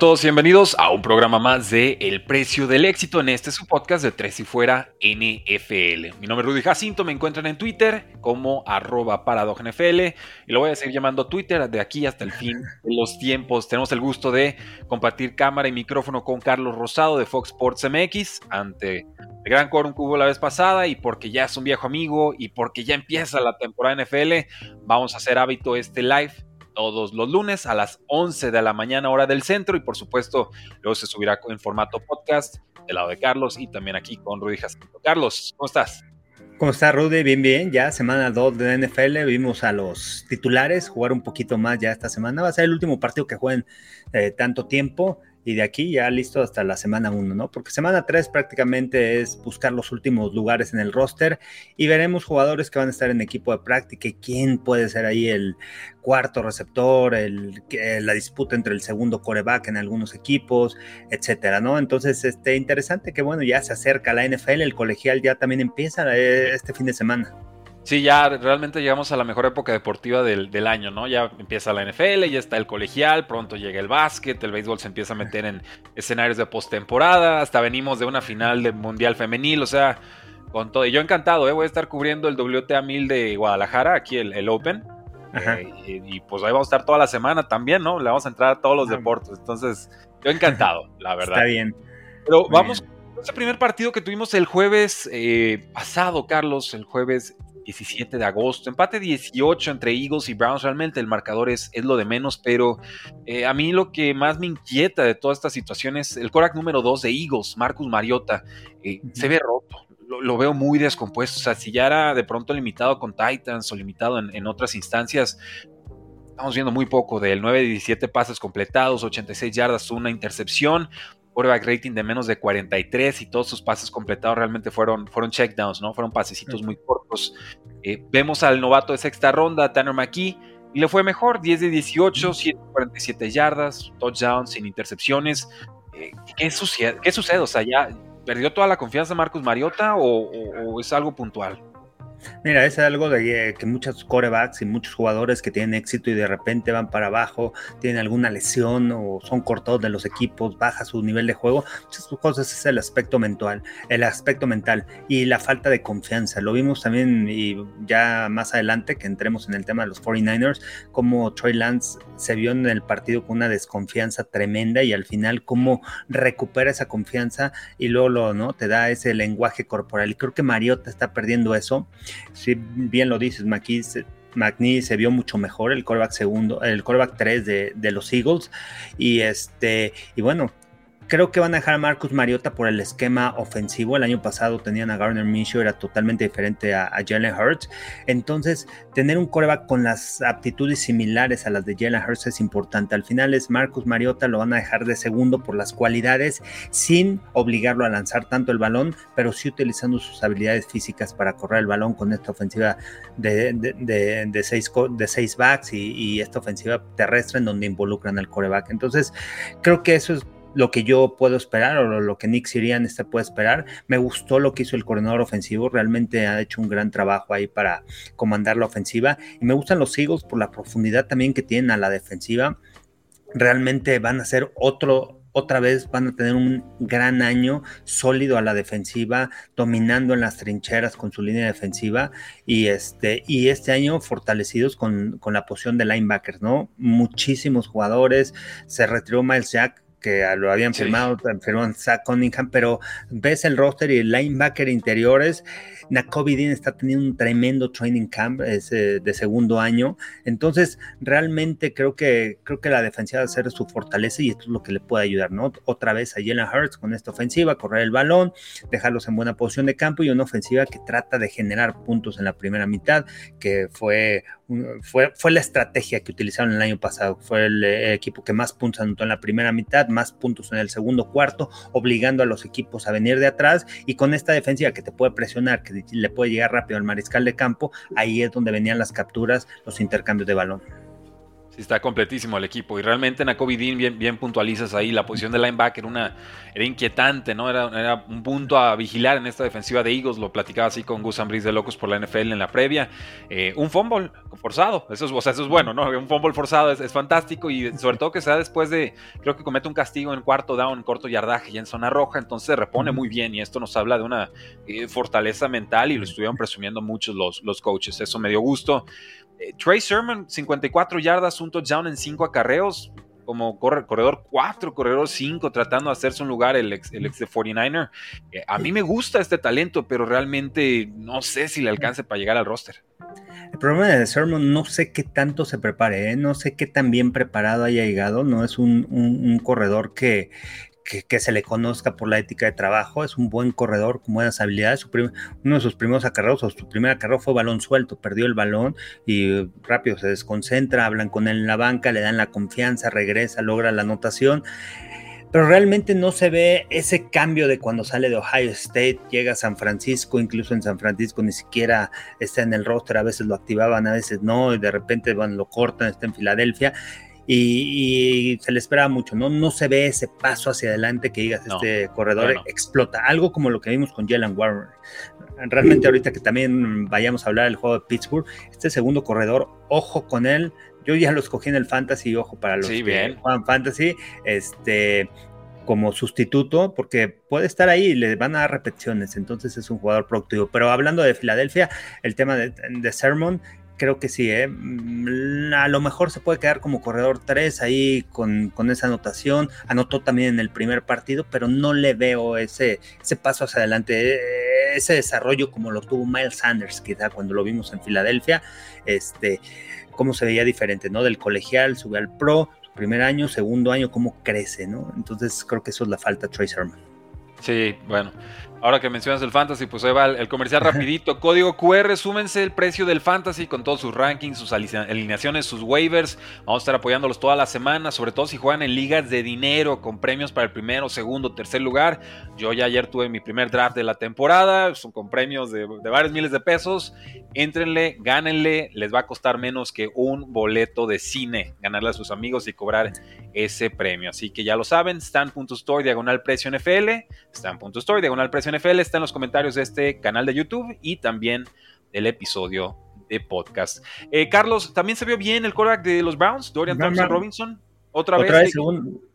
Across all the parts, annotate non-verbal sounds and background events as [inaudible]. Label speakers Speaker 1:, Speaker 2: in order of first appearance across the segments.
Speaker 1: todos bienvenidos a un programa más de El Precio del Éxito en este su podcast de Tres y Fuera NFL. Mi nombre es Rudy Jacinto, me encuentran en Twitter como arroba NFL y lo voy a seguir llamando Twitter de aquí hasta el fin de los tiempos. Tenemos el gusto de compartir cámara y micrófono con Carlos Rosado de Fox Sports MX ante el gran quórum que hubo la vez pasada y porque ya es un viejo amigo y porque ya empieza la temporada NFL, vamos a hacer hábito este live todos los lunes a las 11 de la mañana hora del centro y por supuesto luego se subirá en formato podcast del lado de Carlos y también aquí con Rudy Jacinto. Carlos, ¿cómo estás?
Speaker 2: ¿Cómo está Rudy? Bien, bien. Ya semana 2 de NFL. Vimos a los titulares jugar un poquito más ya esta semana. Va a ser el último partido que jueguen eh, tanto tiempo y de aquí ya listo hasta la semana 1, ¿no? Porque semana 3 prácticamente es buscar los últimos lugares en el roster y veremos jugadores que van a estar en equipo de práctica y quién puede ser ahí el cuarto receptor, el, la disputa entre el segundo coreback en algunos equipos, etcétera, ¿no? Entonces, este, interesante que bueno, ya se acerca la NFL, el colegial ya también empieza eh, este fin de semana.
Speaker 1: Sí, ya realmente llegamos a la mejor época deportiva del, año, ¿no? Ya empieza la NFL, ya está el colegial, pronto llega el básquet, el béisbol se empieza a meter en escenarios de postemporada, hasta venimos de una final de Mundial Femenil, o sea, con todo. Y yo encantado, ¿eh? Voy a estar cubriendo el WTA 1000 de Guadalajara, aquí el, Open. Eh, y, pues ahí vamos a estar toda la semana también, ¿no? Le vamos a entrar a todos los ah. deportes. Entonces, yo encantado, [laughs] la verdad.
Speaker 2: Está bien.
Speaker 1: Pero vamos con ese primer partido que tuvimos el jueves eh, pasado, Carlos, el jueves 17 de agosto. Empate 18 entre Eagles y Browns. Realmente el marcador es, es lo de menos, pero eh, a mí lo que más me inquieta de toda esta situación es el Korak número 2 de Eagles, Marcus Mariota. Eh, se ve roto. Lo, veo muy descompuesto. O sea, si ya era de pronto limitado con Titans o limitado en, en otras instancias, estamos viendo muy poco de él. 9 de 17 pases completados, 86 yardas, una intercepción quarterback rating de menos de 43 y todos sus pases completados realmente fueron, fueron checkdowns, ¿no? Fueron pasecitos muy cortos. Eh, vemos al novato de sexta ronda, Tanner McKee, y le fue mejor, 10 de 18, 147 yardas, touchdowns sin intercepciones. Eh, ¿qué, sucede? ¿Qué sucede? O sea, ¿ya perdió toda la confianza Marcus Mariota o es algo puntual?
Speaker 2: Mira, es algo de que muchos corebacks y muchos jugadores que tienen éxito y de repente van para abajo, tienen alguna lesión o son cortados de los equipos, baja su nivel de juego. Muchas cosas es el aspecto mental, el aspecto mental y la falta de confianza. Lo vimos también y ya más adelante que entremos en el tema de los 49ers, como Troy Lance se vio en el partido con una desconfianza tremenda y al final cómo recupera esa confianza y luego lo, ¿no? te da ese lenguaje corporal. Y creo que Mariota está perdiendo eso si bien lo dices, McNee se vio mucho mejor, el coreback segundo, el coreback 3 de, de, los Eagles. Y este, y bueno, Creo que van a dejar a Marcus Mariota por el esquema ofensivo. El año pasado tenían a Garner Minshew, era totalmente diferente a, Jalen Hurts. Entonces, tener un coreback con las aptitudes similares a las de Jalen Hurts es importante. Al final es Marcus Mariota, lo van a dejar de segundo por las cualidades, sin obligarlo a lanzar tanto el balón, pero sí utilizando sus habilidades físicas para correr el balón con esta ofensiva de, seis, de seis backs y, y esta ofensiva terrestre en donde involucran al coreback. Entonces, creo que eso es lo que yo puedo esperar o lo que Nick Sirian este puede esperar. Me gustó lo que hizo el coordinador ofensivo, realmente ha hecho un gran trabajo ahí para comandar la ofensiva y me gustan los Eagles por la profundidad también que tienen a la defensiva. Realmente van a ser otro otra vez van a tener un gran año sólido a la defensiva, dominando en las trincheras con su línea defensiva y este, y este año fortalecidos con, con la posición de linebackers, ¿no? Muchísimos jugadores, se retiró Miles Jack, que lo habían firmado, firmó Zach Cunningham, pero ves el roster y el linebacker interiores, Nakobe Dean está teniendo un tremendo training camp de segundo año, entonces realmente creo que, creo que la defensiva va a ser su fortaleza y esto es lo que le puede ayudar, ¿no? Otra vez a Jalen Hurts con esta ofensiva, correr el balón, dejarlos en buena posición de campo y una ofensiva que trata de generar puntos en la primera mitad, que fue fue, fue la estrategia que utilizaron el año pasado. Fue el, equipo que más puntos anotó en la primera mitad, más puntos en el segundo cuarto, obligando a los equipos a venir de atrás. Y con esta defensiva que te puede presionar, que le puede llegar rápido al mariscal de campo, ahí es donde venían las capturas, los intercambios de balón.
Speaker 1: Está completísimo el equipo. Y realmente en Dean bien, bien puntualizas ahí. La posición de linebacker una, era inquietante, ¿no? Era, era un punto a vigilar en esta defensiva de Eagles. Lo platicaba así con Gus Ambris de Locos por la NFL en la previa. Eh, un fumble forzado. Eso es, bueno, ¿no? Un fumble forzado es, fantástico. Y sobre todo que sea después de. Creo que comete un castigo en cuarto down, corto yardaje y en zona roja. Entonces se repone muy bien. Y esto nos habla de una eh, fortaleza mental. Y lo estuvieron presumiendo muchos los, los coaches. Eso me dio gusto. Eh, Trey Sermon, 54 yardas, un touchdown en 5 acarreos, como corredor 4, corredor 5, tratando de hacerse un lugar el ex, el ex de 49er. Eh, a mí me gusta este talento, pero realmente no sé si le alcance para llegar al roster.
Speaker 2: El problema de Sermon, no sé qué tanto se prepare, ¿eh? no sé qué tan bien preparado haya llegado, no es un corredor que, que, se le conozca por la ética de trabajo, es un buen corredor con buenas habilidades. uno de sus primeros acarreos o su primer acarreo fue balón suelto, perdió el balón y rápido se desconcentra, hablan con él en la banca, le dan la confianza, regresa, logra la anotación. Pero realmente no se ve ese cambio de cuando sale de Ohio State, llega a San Francisco, incluso en San Francisco ni siquiera está en el roster, a veces lo activaban, a veces no, y de repente bueno, lo cortan, está en Filadelfia y, se le espera mucho, ¿no? No se ve ese paso hacia adelante que digas, este corredor explota, algo como lo que vimos con Jalen Warren. Realmente ahorita que también vayamos a hablar del juego de Pittsburgh, este segundo corredor, ojo con él, yo ya lo escogí en el Fantasy, ojo para los que juegan Fantasy, este como sustituto, porque puede estar ahí y le van a dar repeticiones, entonces es un jugador productivo. Pero hablando de Filadelfia, el tema de, de Sermon, creo que sí, ¿eh? Mm, a lo mejor se puede quedar como corredor 3 ahí con, esa anotación. Anotó también en el primer partido, pero no le veo ese, ese paso hacia adelante, eh, ese desarrollo como lo tuvo Miles Sanders, quizá cuando lo vimos en Filadelfia. Este, cómo se veía diferente, ¿no? Del colegial, sube al pro, primer año, segundo año, cómo crece, ¿no? Entonces creo que eso es la falta Trace Herman.
Speaker 1: Sí, bueno, Ahora que mencionas el Fantasy, pues ahí va el, comercial [laughs] rapidito. Código QR, súmense el precio del Fantasy con todos sus rankings, sus alineaciones, sus waivers. Vamos a estar apoyándolos toda la semana, sobre todo si juegan en ligas de dinero con premios para el primero, segundo, tercer lugar. Yo ya ayer tuve mi primer draft de la temporada, son con premios de, de varios miles de pesos. Éntrenle, gánenle, les va a costar menos que un boleto de cine ganarle a sus amigos y cobrar ese premio. Así que ya lo saben, stan.store diagonal precio NFL, stan.store diagonal precio NFL está en los comentarios de este canal de YouTube y también del episodio de podcast. Eh, Carlos, también se vio bien el quarterback de los Browns, Dorian Thompson Robinson. Otra, vez.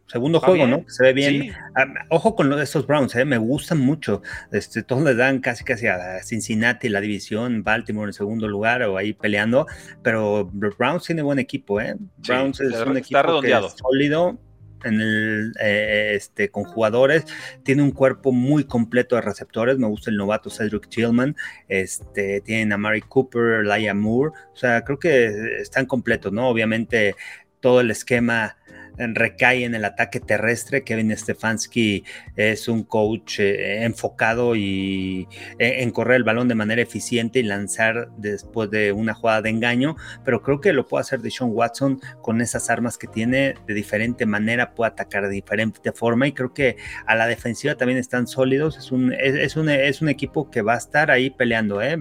Speaker 2: segundo, juego, ¿no? Se ve bien. Ah, ojo con esos Browns, ¿eh? me gustan mucho. Este, todos le dan casi casi a Cincinnati la división, Baltimore en segundo lugar o ahí peleando. Pero Browns tiene buen equipo, ¿eh? Browns es un equipo sólido en el, eh, este, con jugadores, tiene un cuerpo muy completo de receptores, me gusta el novato Cedric Tillman, este, tienen a Mary Cooper, Laia Moore, o sea, creo que están completos, ¿no? Obviamente todo el esquema recae en el ataque terrestre. Kevin Stefanski es un coach eh, enfocado y eh, en correr el balón de manera eficiente y lanzar después de una jugada de engaño, pero creo que lo puede hacer de Sean Watson con esas armas que tiene de diferente manera, puede atacar de diferente forma y creo que a la defensiva también están sólidos. Es un, es, un, es un equipo que va a estar ahí peleando. ¿eh?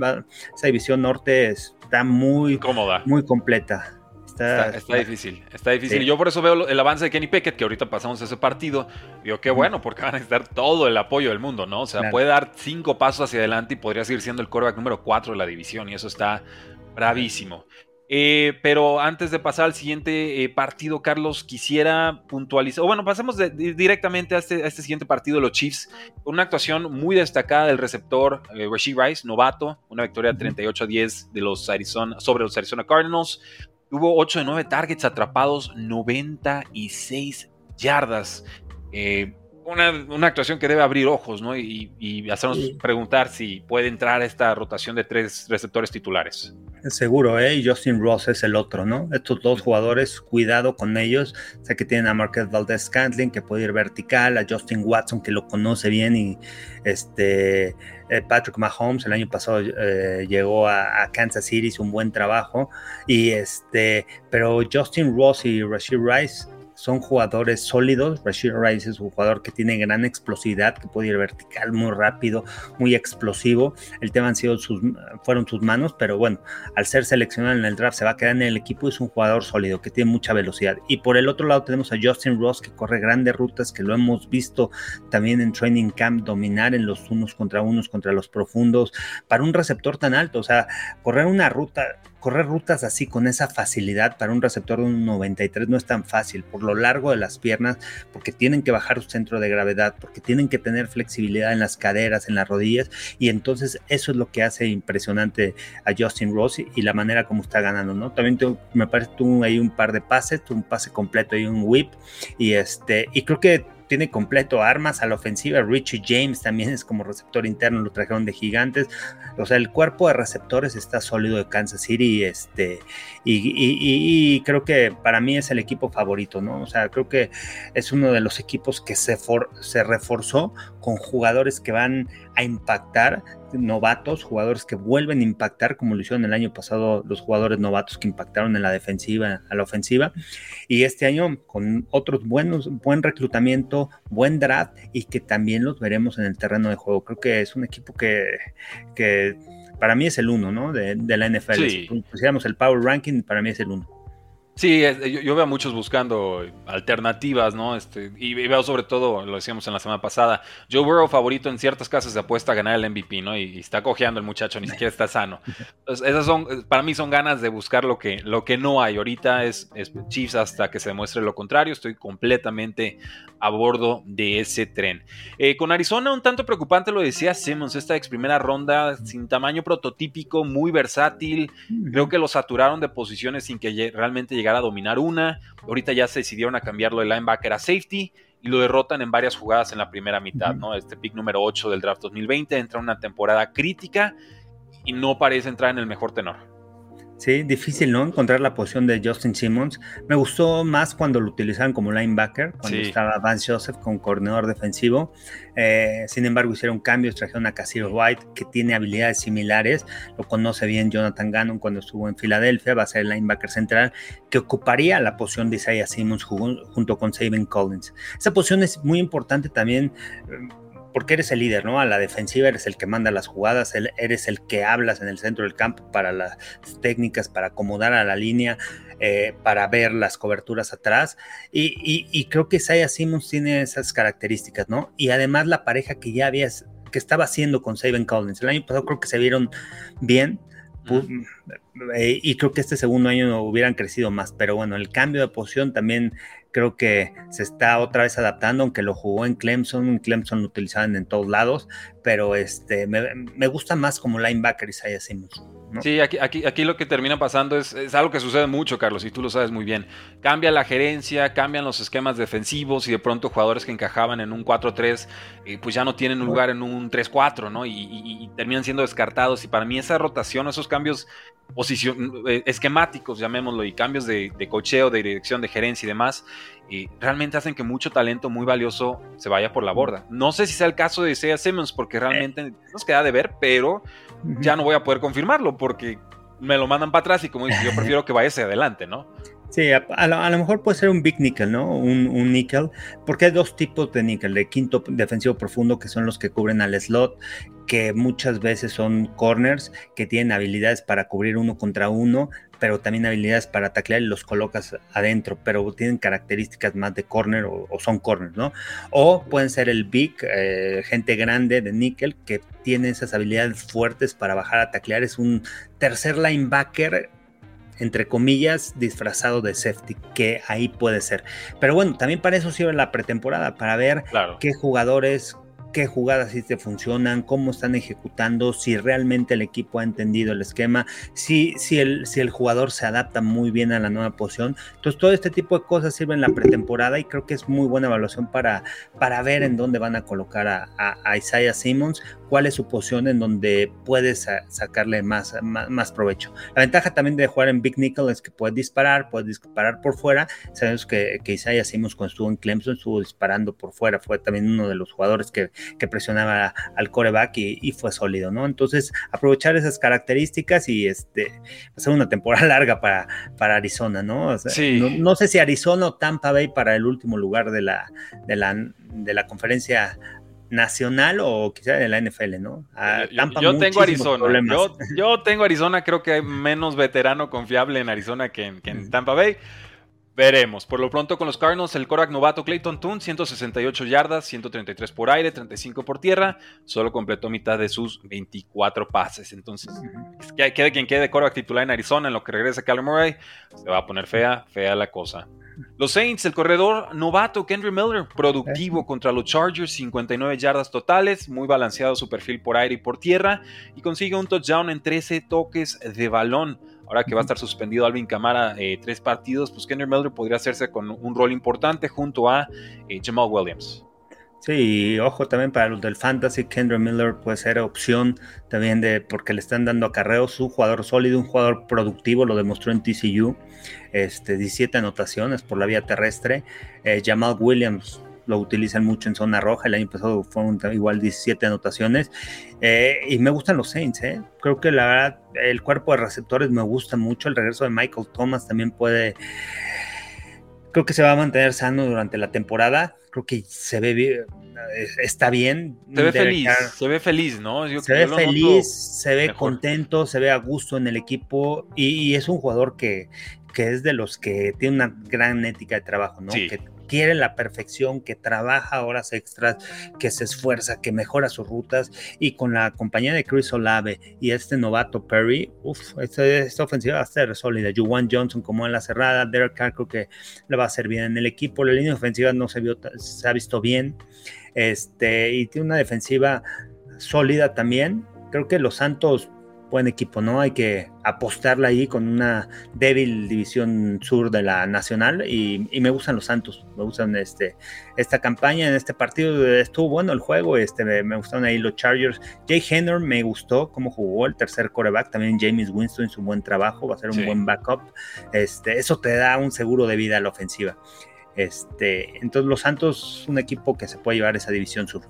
Speaker 2: esa división norte está muy,
Speaker 1: cómoda,
Speaker 2: muy completa.
Speaker 1: Está, difícil, está difícil. Y yo por eso veo el avance de Kenny Pickett, que ahorita pasamos ese partido. Digo, qué bueno, porque van a necesitar todo el apoyo del mundo, ¿no? O sea, puede dar cinco pasos hacia adelante y podría seguir siendo el quarterback número cuatro de la división, y eso está bravísimo. Eh, pero antes de pasar al siguiente eh, partido, Carlos, quisiera puntualizar, o bueno, pasemos directamente este, a este, siguiente partido de los Chiefs, con una actuación muy destacada del receptor eh, Rasheed Rice, novato, una victoria 38 a 10 de los Arizona, sobre los Arizona Cardinals, Tuvo 8 de 9 targets atrapados, 96 yardas. Eh, una, actuación que debe abrir ojos, ¿no? Y, hacernos preguntar si puede entrar esta rotación de tres receptores titulares.
Speaker 2: Seguro, ¿eh? Y Justin Ross es el otro, ¿no? Estos dos jugadores, cuidado con ellos. Sé que tienen a Marquez Valdez Scantling, que puede ir vertical, a Justin Watson, que lo conoce bien, y este eh, Patrick Mahomes el año pasado eh, llegó a, Kansas City, hizo un buen trabajo. Y este, pero Justin Ross y Rashid Rice son jugadores sólidos. Rashid Rice es un jugador que tiene gran explosividad, que puede ir vertical muy rápido, muy explosivo. El tema han sido sus, fueron sus manos, pero bueno, al ser seleccionado en el draft se va a quedar en el equipo. Es un jugador sólido que tiene mucha velocidad. Y por el otro lado tenemos a Justin Ross que corre grandes rutas, que lo hemos visto también en training camp dominar en los unos contra unos, contra los profundos, para un receptor tan alto. O sea, correr una ruta correr rutas así con esa facilidad para un receptor de un 93 no es tan fácil por lo largo de las piernas, porque tienen que bajar su centro de gravedad, porque tienen que tener flexibilidad en las caderas, en las rodillas, y entonces eso es lo que hace impresionante a Justin Rossi y la manera como está ganando, ¿no? También me parece tuvo ahí un par de pases, un pase completo y un whip, y este, y creo que tiene completo armas a la ofensiva. Richie James también es como receptor interno, lo trajeron de gigantes. O sea, el cuerpo de receptores está sólido de Kansas City. Este, y, creo que para mí es el equipo favorito, ¿no? O sea, creo que es uno de los equipos que se, se reforzó con jugadores que van a impactar novatos, jugadores que vuelven a impactar, como lo hicieron el año pasado los jugadores novatos que impactaron en la defensiva, a la ofensiva. Y este año con otros buenos, buen reclutamiento, buen draft y que también los veremos en el terreno de juego. Creo que es un equipo que, que para mí es el uno, ¿no? De, la NFL. Si pusiéramos el Power Ranking, para mí es el uno.
Speaker 1: Sí, yo, veo a muchos buscando alternativas, ¿no? Este, y veo sobre todo, lo decíamos en la semana pasada, Joe Burrow favorito en ciertas casas de apuesta a ganar el MVP, ¿no? Y, está cojeando el muchacho, ni siquiera está sano. Entonces, esas son, para mí son ganas de buscar lo que, lo que no hay. Ahorita es, es Chiefs hasta que se demuestre lo contrario. Estoy completamente a bordo de ese tren. Eh, con Arizona, un tanto preocupante, lo decía Simmons, esta ex primera ronda sin tamaño prototípico, muy versátil. Creo que lo saturaron de posiciones sin que realmente llegar a dominar una. Ahorita ya se decidieron a cambiarlo de linebacker a safety y lo derrotan en varias jugadas en la primera mitad, ¿no? Este pick número 8 del draft 2020 entra en una temporada crítica y no parece entrar en el mejor tenor.
Speaker 2: Sí, difícil, ¿no? Encontrar la posición de Justin Simmons. Me gustó más cuando lo utilizaban como linebacker, cuando estaba Vance Joseph con coordinador defensivo. Eh, sin embargo, hicieron cambios, trajeron a Casir White, que tiene habilidades similares. Lo conoce bien Jonathan Gannon cuando estuvo en Filadelfia. Va a ser el linebacker central que ocuparía la posición de Isaiah Simmons junto con Saban Collins. Esa posición es muy importante también porque eres el líder, ¿no? A la defensiva eres el que manda las jugadas, eres el que hablas en el centro del campo para las técnicas, para acomodar a la línea, eh, para ver las coberturas atrás. Y, creo que Isaiah Simmons tiene esas características, ¿no? Y además la pareja que ya habías, que estaba haciendo con Saban Collins. El año pasado creo que se vieron bien. Eh, y creo que este segundo año hubieran crecido más, pero bueno, el cambio de posición también creo que se está otra vez adaptando, aunque lo jugó en Clemson, en Clemson lo utilizaban en todos lados, pero este, me, gusta más como linebacker Isaiah Simmons.
Speaker 1: Sí, aquí, aquí, aquí, lo que termina pasando es, es, algo que sucede mucho, Carlos, y tú lo sabes muy bien. Cambia la gerencia, cambian los esquemas defensivos y de pronto jugadores que encajaban en un 4-3, eh, pues ya no tienen un lugar en un 3-4, ¿no? Y, terminan siendo descartados. Y para mí esa rotación, esos cambios posición, eh, esquemáticos, llamémoslo, y cambios de, de cocheo, de dirección, de gerencia y demás, y realmente hacen que mucho talento muy valioso se vaya por la borda. No sé si sea el caso de Isaiah Simmons, porque realmente nos queda de ver, pero ya no voy a poder confirmarlo porque me lo mandan para atrás y como dice, yo [laughs] prefiero que vaya hacia adelante, ¿no?
Speaker 2: Sí, a, lo, mejor puede ser un big nickel, ¿no? Un, un, nickel, porque hay dos tipos de nickel, de quinto defensivo profundo, que son los que cubren al slot, que muchas veces son corners, que tienen habilidades para cubrir uno contra uno, pero también habilidades para taclear y los colocas adentro, pero tienen características más de corner o, son corners, ¿no? O pueden ser el big, eh, gente grande de nickel, que tiene esas habilidades fuertes para bajar a taclear, es un tercer linebacker entre comillas, disfrazado de safety, que ahí puede ser. Pero bueno, también para eso sirve la pretemporada, para ver qué jugadores, qué jugadas sí te funcionan, cómo están ejecutando, si realmente el equipo ha entendido el esquema, si, si, el, si el jugador se adapta muy bien a la nueva posición. Entonces, todo este tipo de cosas sirven en la pretemporada y creo que es muy buena evaluación para, para ver en dónde van a colocar a, a Isaiah Simmons cuál es su posición en donde puedes sacarle más, más, provecho. La ventaja también de jugar en Big Nickel es que puedes disparar, puedes disparar por fuera. Sabemos que, que Isaiah Simmons cuando estuvo en Clemson estuvo disparando por fuera, fue también uno de los jugadores que, que presionaba al coreback y, y, fue sólido, ¿no? Entonces, aprovechar esas características y este, hacer una temporada [laughs] larga para, para Arizona, ¿no? ¿no? sé si Arizona o Tampa Bay para el último lugar de la, de la, de la conferencia nacional o quizá de la NFL, ¿no?
Speaker 1: yo, tengo Arizona. Yo, tengo Arizona, creo que hay menos veterano confiable en Arizona que en. Tampa Bay. Veremos. Por lo pronto con los Cardinals, el Korak novato Clayton Toon, 168 yardas, 133 por aire, 35 por tierra. Solo completó mitad de sus 24 pases. Entonces, que quede quien quede Korak titular en Arizona, en lo que regresa Callum Murray, se va a poner fea, fea la cosa. Los Saints, el corredor novato Kendry Miller, productivo contra los Chargers, 59 yardas totales, muy balanceado su perfil por aire y por tierra, y consigue un touchdown en 13 toques de balón. Ahora que va a estar suspendido Alvin Kamara eh, tres partidos, pues Kendry Miller podría hacerse con un rol importante junto a eh, Jamal Williams.
Speaker 2: Sí, ojo también para los del Fantasy, Kendra Miller puede ser opción también de porque le están dando acarreos, un jugador sólido, un jugador productivo, lo demostró en TCU, este, 17 anotaciones por la vía terrestre. Eh, Jamal Williams lo utilizan mucho en zona roja, el año pasado fueron igual 17 anotaciones. Eh, y me gustan los Saints, ¿eh? creo que la verdad el cuerpo de receptores me gusta mucho, el regreso de Michael Thomas también puede creo que se va a mantener sano durante la temporada. Creo que se ve bien, está bien.
Speaker 1: Se ve feliz, se ve feliz, ¿no?
Speaker 2: se ve feliz, se ve contento, se ve a gusto en el equipo y, es un jugador que, que, es de los que tiene una gran ética de trabajo, ¿no? Que, quiere la perfección, que trabaja horas extras, que se esfuerza, que mejora sus rutas y con la compañía de Chris Olave y este novato Perry, uff, esta, ofensiva va a ser sólida. Juwan Johnson como en la cerrada, Derek Carr creo que le va a hacer bien en el equipo, la línea ofensiva no se, vio, se ha visto bien, este, y tiene una defensiva sólida también. Creo que los Santos buen equipo, ¿no? Hay que apostarla ahí con una débil división sur de la nacional y, me gustan los Santos, me gustan este, esta campaña en este partido, estuvo bueno el juego, este, me, gustaron ahí los Chargers. Jay Henner me gustó cómo jugó el tercer coreback, también James Winston su buen trabajo, va a ser un buen backup, este, eso te da un seguro de vida a la ofensiva. Este, entonces los Santos, un equipo que se puede llevar esa división sur.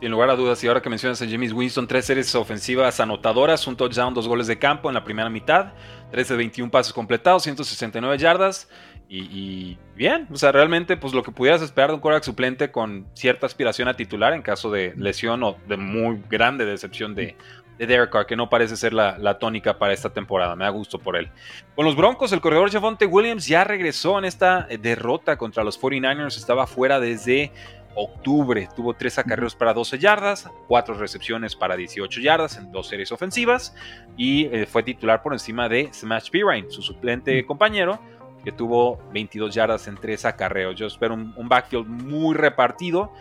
Speaker 1: Sin lugar a dudas, y ahora que mencionas a James Winston, tres series ofensivas anotadoras, un touchdown, dos goles de campo en la primera mitad, 13 de 21 pases completados, 169 yardas. Y, bien, o sea, realmente, pues lo que pudieras esperar de un quarterback suplente con cierta aspiración a titular en caso de lesión o de muy grande decepción de, de Derek Carr, que no parece ser la, tónica para esta temporada. Me da gusto por él. Con los Broncos, el corredor Javonte Williams ya regresó en esta derrota contra los 49ers. Estaba fuera desde octubre. Tuvo tres acarreos para 12 yardas, cuatro recepciones para 18 yardas en dos series ofensivas y eh, fue titular por encima de Smash Pirine, su suplente compañero, que tuvo 22 yardas en tres acarreos. Yo espero un, backfield muy repartido.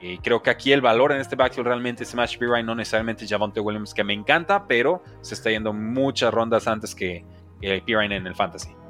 Speaker 1: y creo que aquí el valor en este backfield realmente es Smash Pirine, no necesariamente Javonte Williams, que me encanta, pero se está yendo muchas rondas antes que, que Pirine en el Fantasy.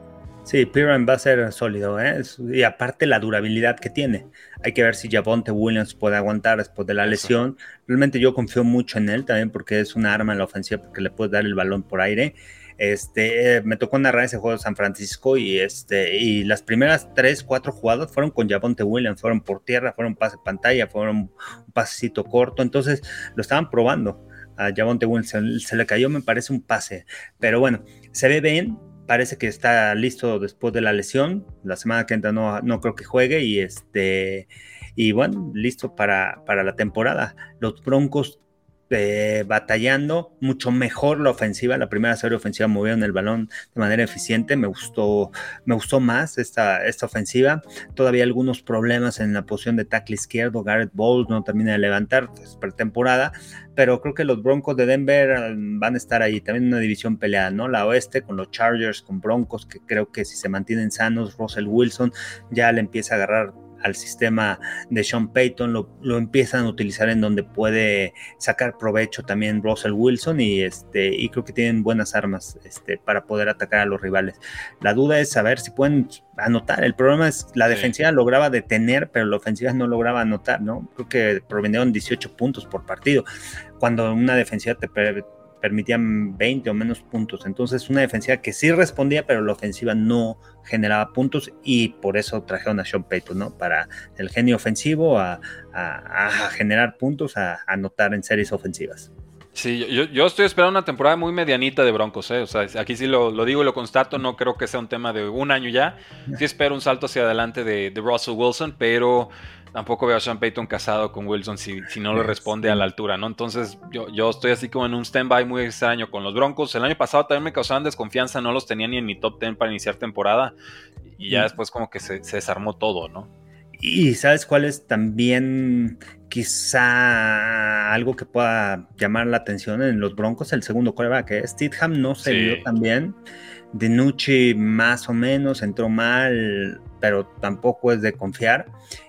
Speaker 2: Sí, Piran va a ser sólido, ¿eh? y aparte la durabilidad que tiene. Hay que ver si Javonte Williams puede aguantar después de la lesión. Realmente yo confío mucho en él también porque es una arma en la ofensiva porque le puede dar el balón por aire. Este, me tocó narrar ese juego de San Francisco y este, y las primeras tres, cuatro jugadas fueron con Javonte Williams, fueron por tierra, fueron pase pantalla, fueron un pasecito corto, entonces lo estaban probando a Javonte Williams, se, se le cayó me parece un pase, pero bueno, se ve bien, parece que está listo después de la lesión. La semana que entra no, no creo que juegue y este y bueno, listo para, para la temporada. Los Broncos eh, batallando, mucho mejor la ofensiva, la primera serie ofensiva movieron el balón de manera eficiente, me gustó, me gustó más esta, esta ofensiva, todavía algunos problemas en la posición de tackle izquierdo, Garrett Bowles no termina de levantar, es pretemporada, pero creo que los Broncos de Denver mm, van a estar ahí, también una división peleada, ¿no? La oeste con los Chargers, con Broncos, que creo que si se mantienen sanos, Russell Wilson ya le empieza a agarrar al sistema de Sean Payton, lo, empiezan a utilizar en donde puede sacar provecho también Russell Wilson y, este, y creo que tienen buenas armas este, para poder atacar a los rivales. La duda es saber si pueden anotar. El problema es la defensiva lograba detener, pero la ofensiva no lograba anotar, ¿no? Creo que provinieron 18 puntos por partido. Cuando una defensiva te permitían 20 o menos puntos. Entonces, una defensiva que sí respondía, pero la ofensiva no generaba puntos y por eso trajeron a Sean Payton, ¿no? Para el genio ofensivo a, generar puntos, a anotar en series ofensivas.
Speaker 1: Sí, yo, estoy esperando una temporada muy medianita de Broncos, ¿eh? O sea, aquí sí lo, digo y lo constato, no creo que sea un tema de un año ya. Sí espero un salto hacia adelante de, de Russell Wilson, pero tampoco veo a Sean Payton casado con Wilson si, si no le responde a la altura, ¿no? Entonces yo, yo estoy así como en un stand-by muy extraño con los Broncos. El año pasado también me causaban desconfianza, no los tenía ni en mi top 10 para iniciar temporada y ya después como que se, desarmó todo, ¿no?
Speaker 2: Y sabes cuál es también quizá algo que pueda llamar la atención en los Broncos, el segundo coreback, que es no se vio tan bien. Nucci más o menos entró mal, pero tampoco es de confiar.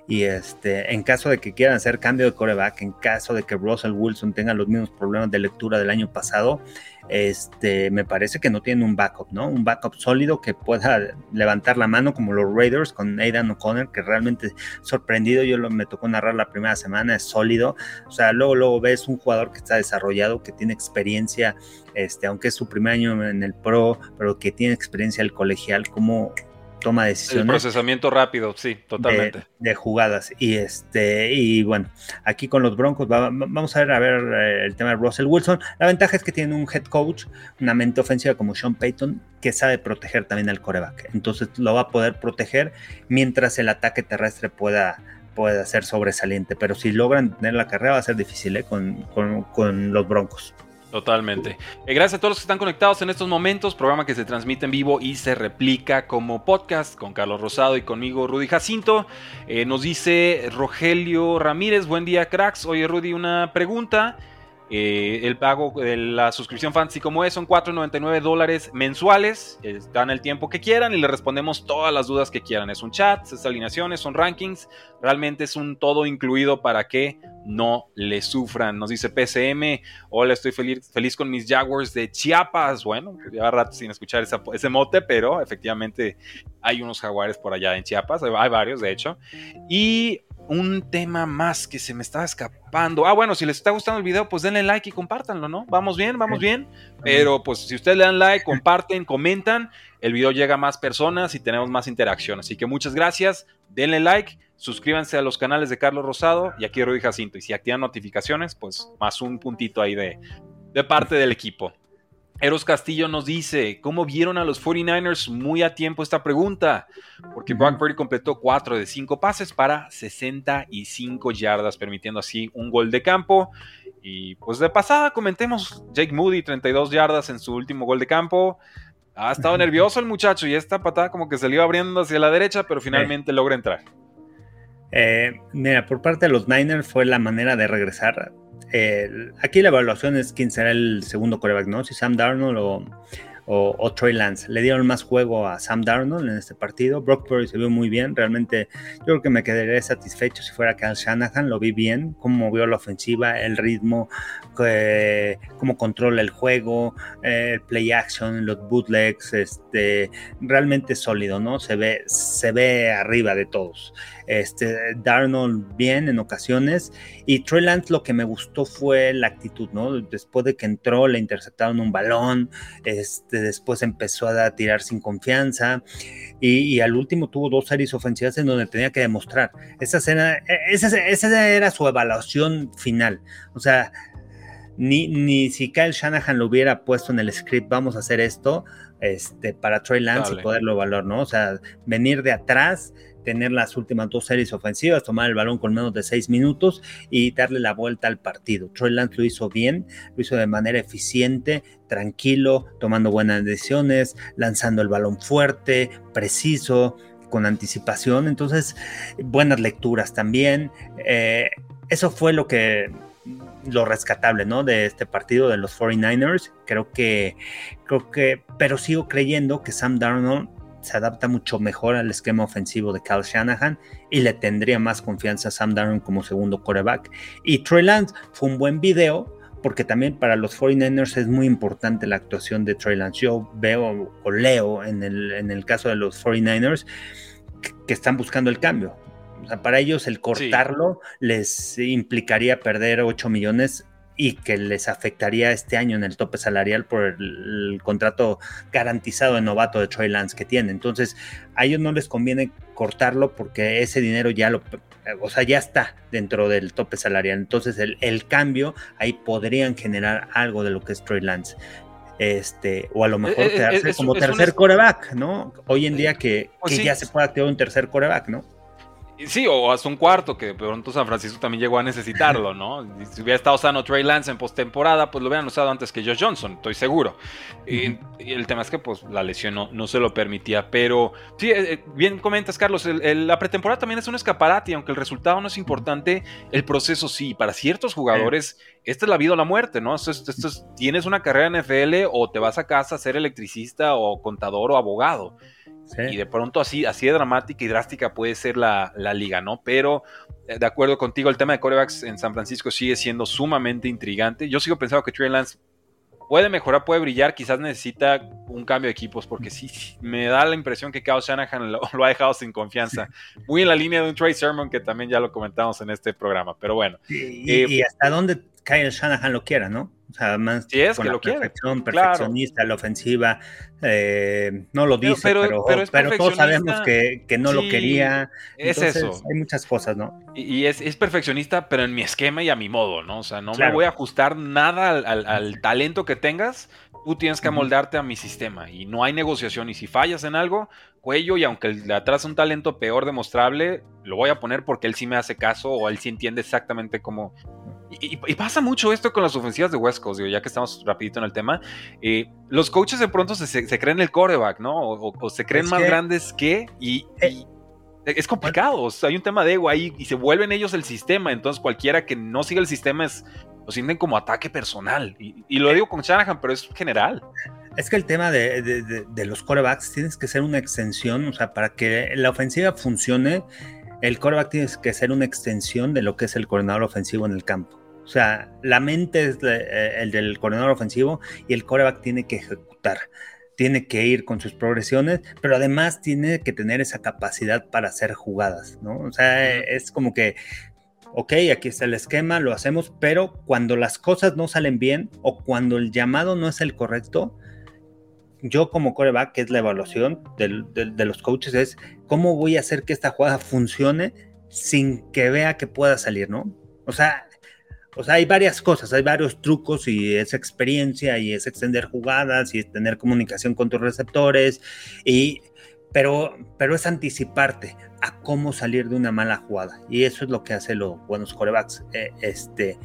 Speaker 2: Y este, en caso de que quieran hacer cambio de coreback, en caso de que Russell Wilson tenga los mismos problemas de lectura del año pasado, este, me parece que no tiene un backup, ¿no? Un backup sólido que pueda levantar la mano como los Raiders con Aidan O'Connor, que realmente sorprendido, yo lo, me tocó narrar la primera semana, es sólido, o sea, luego, luego ves un jugador que está desarrollado, que tiene experiencia, este, aunque es su primer año en el pro, pero que tiene experiencia el colegial, como toma decisiones. El
Speaker 1: procesamiento rápido, sí, totalmente.
Speaker 2: De, jugadas. Y este, y bueno, aquí con los Broncos vamos a ver a ver eh, el tema de Russell Wilson. La ventaja es que tiene un head coach, una mente ofensiva como Sean Payton, que sabe proteger también al coreback. Entonces lo va a poder proteger mientras el ataque terrestre pueda pueda ser sobresaliente, pero si logran tener la carrera va a ser difícil ¿eh? con, con los Broncos.
Speaker 1: Totalmente. Eh, gracias a todos los que están conectados en estos momentos. Programa que se transmite en vivo y se replica como podcast con Carlos Rosado y conmigo Rudy Jacinto. Eh, nos dice Rogelio Ramírez, buen día cracks. Oye Rudy, una pregunta. Eh, el pago de la suscripción fantasy como es son 4.99 dólares mensuales. Dan el tiempo que quieran y le respondemos todas las dudas que quieran. Es un chat, es alineaciones, son rankings. Realmente es un todo incluido para que no le sufran. Nos dice PCM, hola, estoy feliz, feliz con mis Jaguars de Chiapas. Bueno, lleva rato sin escuchar ese mote, pero efectivamente hay unos jaguares por allá en Chiapas, hay varios de hecho. Y un tema más que se me estaba escapando. Ah, bueno, si les está gustando el video, pues denle like y compártanlo, ¿no? Vamos bien, vamos bien. Pero pues si ustedes le dan like, comparten, comentan, el video llega a más personas y tenemos más interacción. Así que muchas gracias, denle like, suscríbanse a los canales de Carlos Rosado y aquí Rudy Jacinto. Y si activan notificaciones, pues más un puntito ahí de, de parte del equipo. Eros Castillo nos dice, ¿cómo vieron a los 49ers muy a tiempo esta pregunta? Porque Brock Purdy completó 4 de 5 pases para 65 yardas, permitiendo así un gol de campo. Y pues de pasada comentemos, Jake Moody 32 yardas en su último gol de campo. Ha estado [laughs] nervioso el muchacho y esta patada como que se le iba abriendo hacia la derecha, pero finalmente logra entrar.
Speaker 2: Eh, mira, por parte de los Niners fue la manera de regresar aquí la evaluación es quién será el segundo coreback, ¿no? Si Sam Darnold o, Troy Lance. Le dieron más juego a Sam Darnold en este partido. Brock Purdy se vio muy bien. Realmente yo creo que me quedaría satisfecho si fuera Kyle Shanahan. Lo vi bien, cómo movió la ofensiva, el ritmo, cómo controla el juego, el play action, los bootlegs. Este, realmente sólido, ¿no? Se ve, se ve arriba de todos. Este, Darnold bien en ocasiones. Y Troy Lance lo que me gustó fue la actitud, ¿no? Después de que entró, le interceptaron un balón. Este, después empezó a tirar sin confianza y, al último tuvo dos series ofensivas en donde tenía que demostrar. Esa, e, esa, era su evaluación final. O sea, ni, ni si Kyle Shanahan lo hubiera puesto en el script, vamos a hacer esto, este, para Troy Lance y poderlo evaluar, ¿no? O sea, venir de atrás tener las últimas dos series ofensivas, tomar el balón con menos de seis minutos y darle la vuelta al partido. Troy Lance lo hizo bien, lo hizo de manera eficiente, tranquilo, tomando buenas decisiones, lanzando el balón fuerte, preciso, con anticipación. Entonces, buenas lecturas también. Eh, eso fue lo que lo rescatable, ¿no? De este partido de los 49ers. Creo que, creo que, pero sigo creyendo que Sam Darnold se adapta mucho mejor al esquema ofensivo de Kyle Shanahan y le tendría más confianza a Sam Darnold como segundo quarterback. Y Trey Lance fue un buen video porque también para los 49ers es muy importante la actuación de Trey Lance. Yo veo o leo en el, en el caso de los 49ers que, están buscando el cambio. O sea, para ellos el cortarlo les implicaría perder 8 millones y que les afectaría este año en el tope salarial por el, contrato garantizado de novato de Troy Lance que tiene. Entonces, a ellos no les conviene cortarlo porque ese dinero ya lo, o sea, ya está dentro del tope salarial. Entonces, el, cambio ahí podrían generar algo de lo que es Troy Lance. Este, o a lo mejor eh, eh, quedarse como tercer coreback, ¿no? Hoy en día que, pues ya se puede activar un tercer coreback, ¿no?
Speaker 1: Sí, o hasta un cuarto, que de pronto San Francisco también llegó a necesitarlo, ¿no? [laughs] Si hubiera estado sano Trey Lance en postemporada, pues lo hubieran usado antes que Josh Johnson, estoy seguro. y, el tema es que pues la lesión no, se lo permitía, pero sí, eh, eh, bien comentas, Carlos, la pretemporada también es un escaparate y aunque el resultado no es importante, el proceso sí. Para ciertos jugadores, esta es la vida o la muerte, ¿no? Esto tienes una carrera en NFL o te vas a casa a ser electricista o contador o abogado. Y de pronto así, así de dramática y drástica puede ser la, liga, ¿no? Pero eh, de acuerdo contigo, el tema de corebacks en San Francisco sigue siendo sumamente intrigante. Yo sigo pensando que Trey Lance puede mejorar, puede brillar, quizás necesita un cambio de equipos, porque sí, me da la impresión que Kyle Shanahan lo, [laughs] ha dejado sin confianza. Muy en la línea de un Trey Sermon, que también ya lo comentamos en este programa, pero bueno.
Speaker 2: y eh, hasta dónde Kyle Shanahan lo quiera, ¿no? O sea, más
Speaker 1: es con que la lo
Speaker 2: perfección, perfeccionista, la ofensiva, eh, no lo dice, pero, pero, todos sabemos que, no lo quería.
Speaker 1: Es eso.
Speaker 2: Hay muchas cosas, ¿no?
Speaker 1: Y, es, perfeccionista, pero en mi esquema y a mi modo, ¿no? O sea, no me voy a ajustar nada al, talento que tengas, tú tienes que amoldarte a mi sistema y no hay negociación. Y si fallas en algo, cuello y aunque le atrás un talento peor demostrable, lo voy a poner porque él sí me hace caso o él sí entiende exactamente cómo, y, pasa mucho esto con las ofensivas de West Coast, ya que estamos rapidito en el tema. Eh, los coaches de pronto se, creen el coreback, ¿no? O, se creen más grandes que... Y, eh, es complicado, hay un tema de ego ahí y se vuelven ellos el sistema, entonces cualquiera que no siga el sistema es, lo sienten como ataque personal. Y, lo digo con Shanahan, pero es general.
Speaker 2: Es que el tema de, de, los corebacks tienes que ser una extensión, o sea, para que la ofensiva funcione, el coreback tiene que ser una extensión de lo que es el coordinador ofensivo en el campo. O sea, la mente es eh, el del coordinador ofensivo y el coreback tiene que ejecutar, tiene que ir con sus progresiones, pero además tiene que tener esa capacidad para hacer jugadas, ¿no? O sea, es como que, ok, aquí está el esquema, lo hacemos, pero cuando las cosas no salen bien o cuando el llamado no es el correcto, yo como coreback, que es la evaluación de los coaches, es cómo voy a hacer que esta jugada funcione sin que vea que pueda salir, ¿no? O sea, o sea, hay varias cosas, hay varios trucos y es experiencia y es extender jugadas y es tener comunicación con tus receptores y pero, pero es anticiparte a cómo salir de una mala jugada y eso es lo que hacen los buenos corebacks eh, este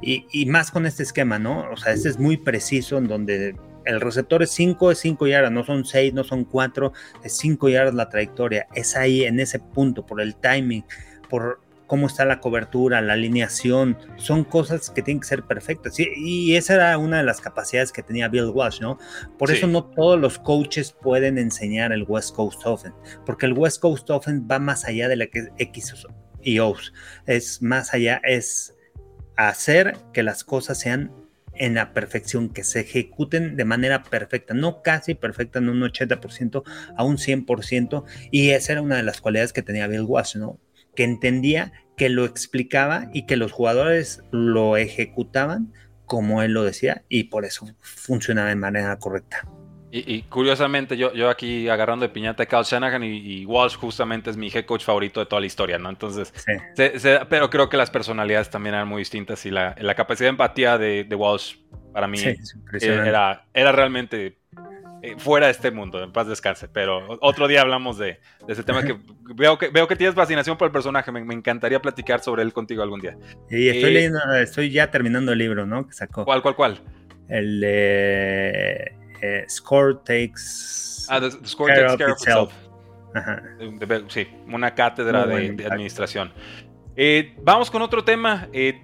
Speaker 2: y, y, más con este esquema, ¿no? O sea, este es muy preciso en donde el receptor es 5, es 5 yardas, no son 6, no son 4, es 5 yardas la trayectoria, es ahí en ese punto, por el timing, por cómo está la cobertura, la alineación, son cosas que tienen que ser perfectas. Y, esa era una de las capacidades que tenía Bill Walsh, ¿no? Por eso no todos los coaches pueden enseñar el West Coast Offense, porque el West Coast Offense va más allá de la que es X y O's, es más allá, es hacer que las cosas sean en la perfección, que se ejecuten de manera perfecta, no casi perfecta en un 80%, a un 100%, y esa era una de las cualidades que tenía Bill Walsh, ¿no? Que entendía, que lo explicaba y que los jugadores lo ejecutaban como él lo decía, y por eso funcionaba de manera correcta.
Speaker 1: Y, curiosamente, yo, yo aquí agarrando de piñata a Kyle Shanahan y, Walsh justamente es mi head coach favorito de toda la historia, ¿no? Entonces, pero creo que las personalidades también eran muy distintas y la, la capacidad de empatía de, de Walsh para mí era, era realmente eh, fuera de este mundo, en paz descanse. Pero otro día hablamos de, ese tema que [laughs] veo, que veo que tienes fascinación por el personaje. Me, encantaría platicar sobre él contigo algún día.
Speaker 2: Y estoy eh, leyendo, estoy ya terminando el libro, ¿no? Que sacó.
Speaker 1: ¿Cuál, cuál, cuál?
Speaker 2: El de eh, Score Takes.
Speaker 1: Ah, the, Score Takes Care of Itself. sí, una cátedra de, administración. Eh, vamos con otro tema. Eh,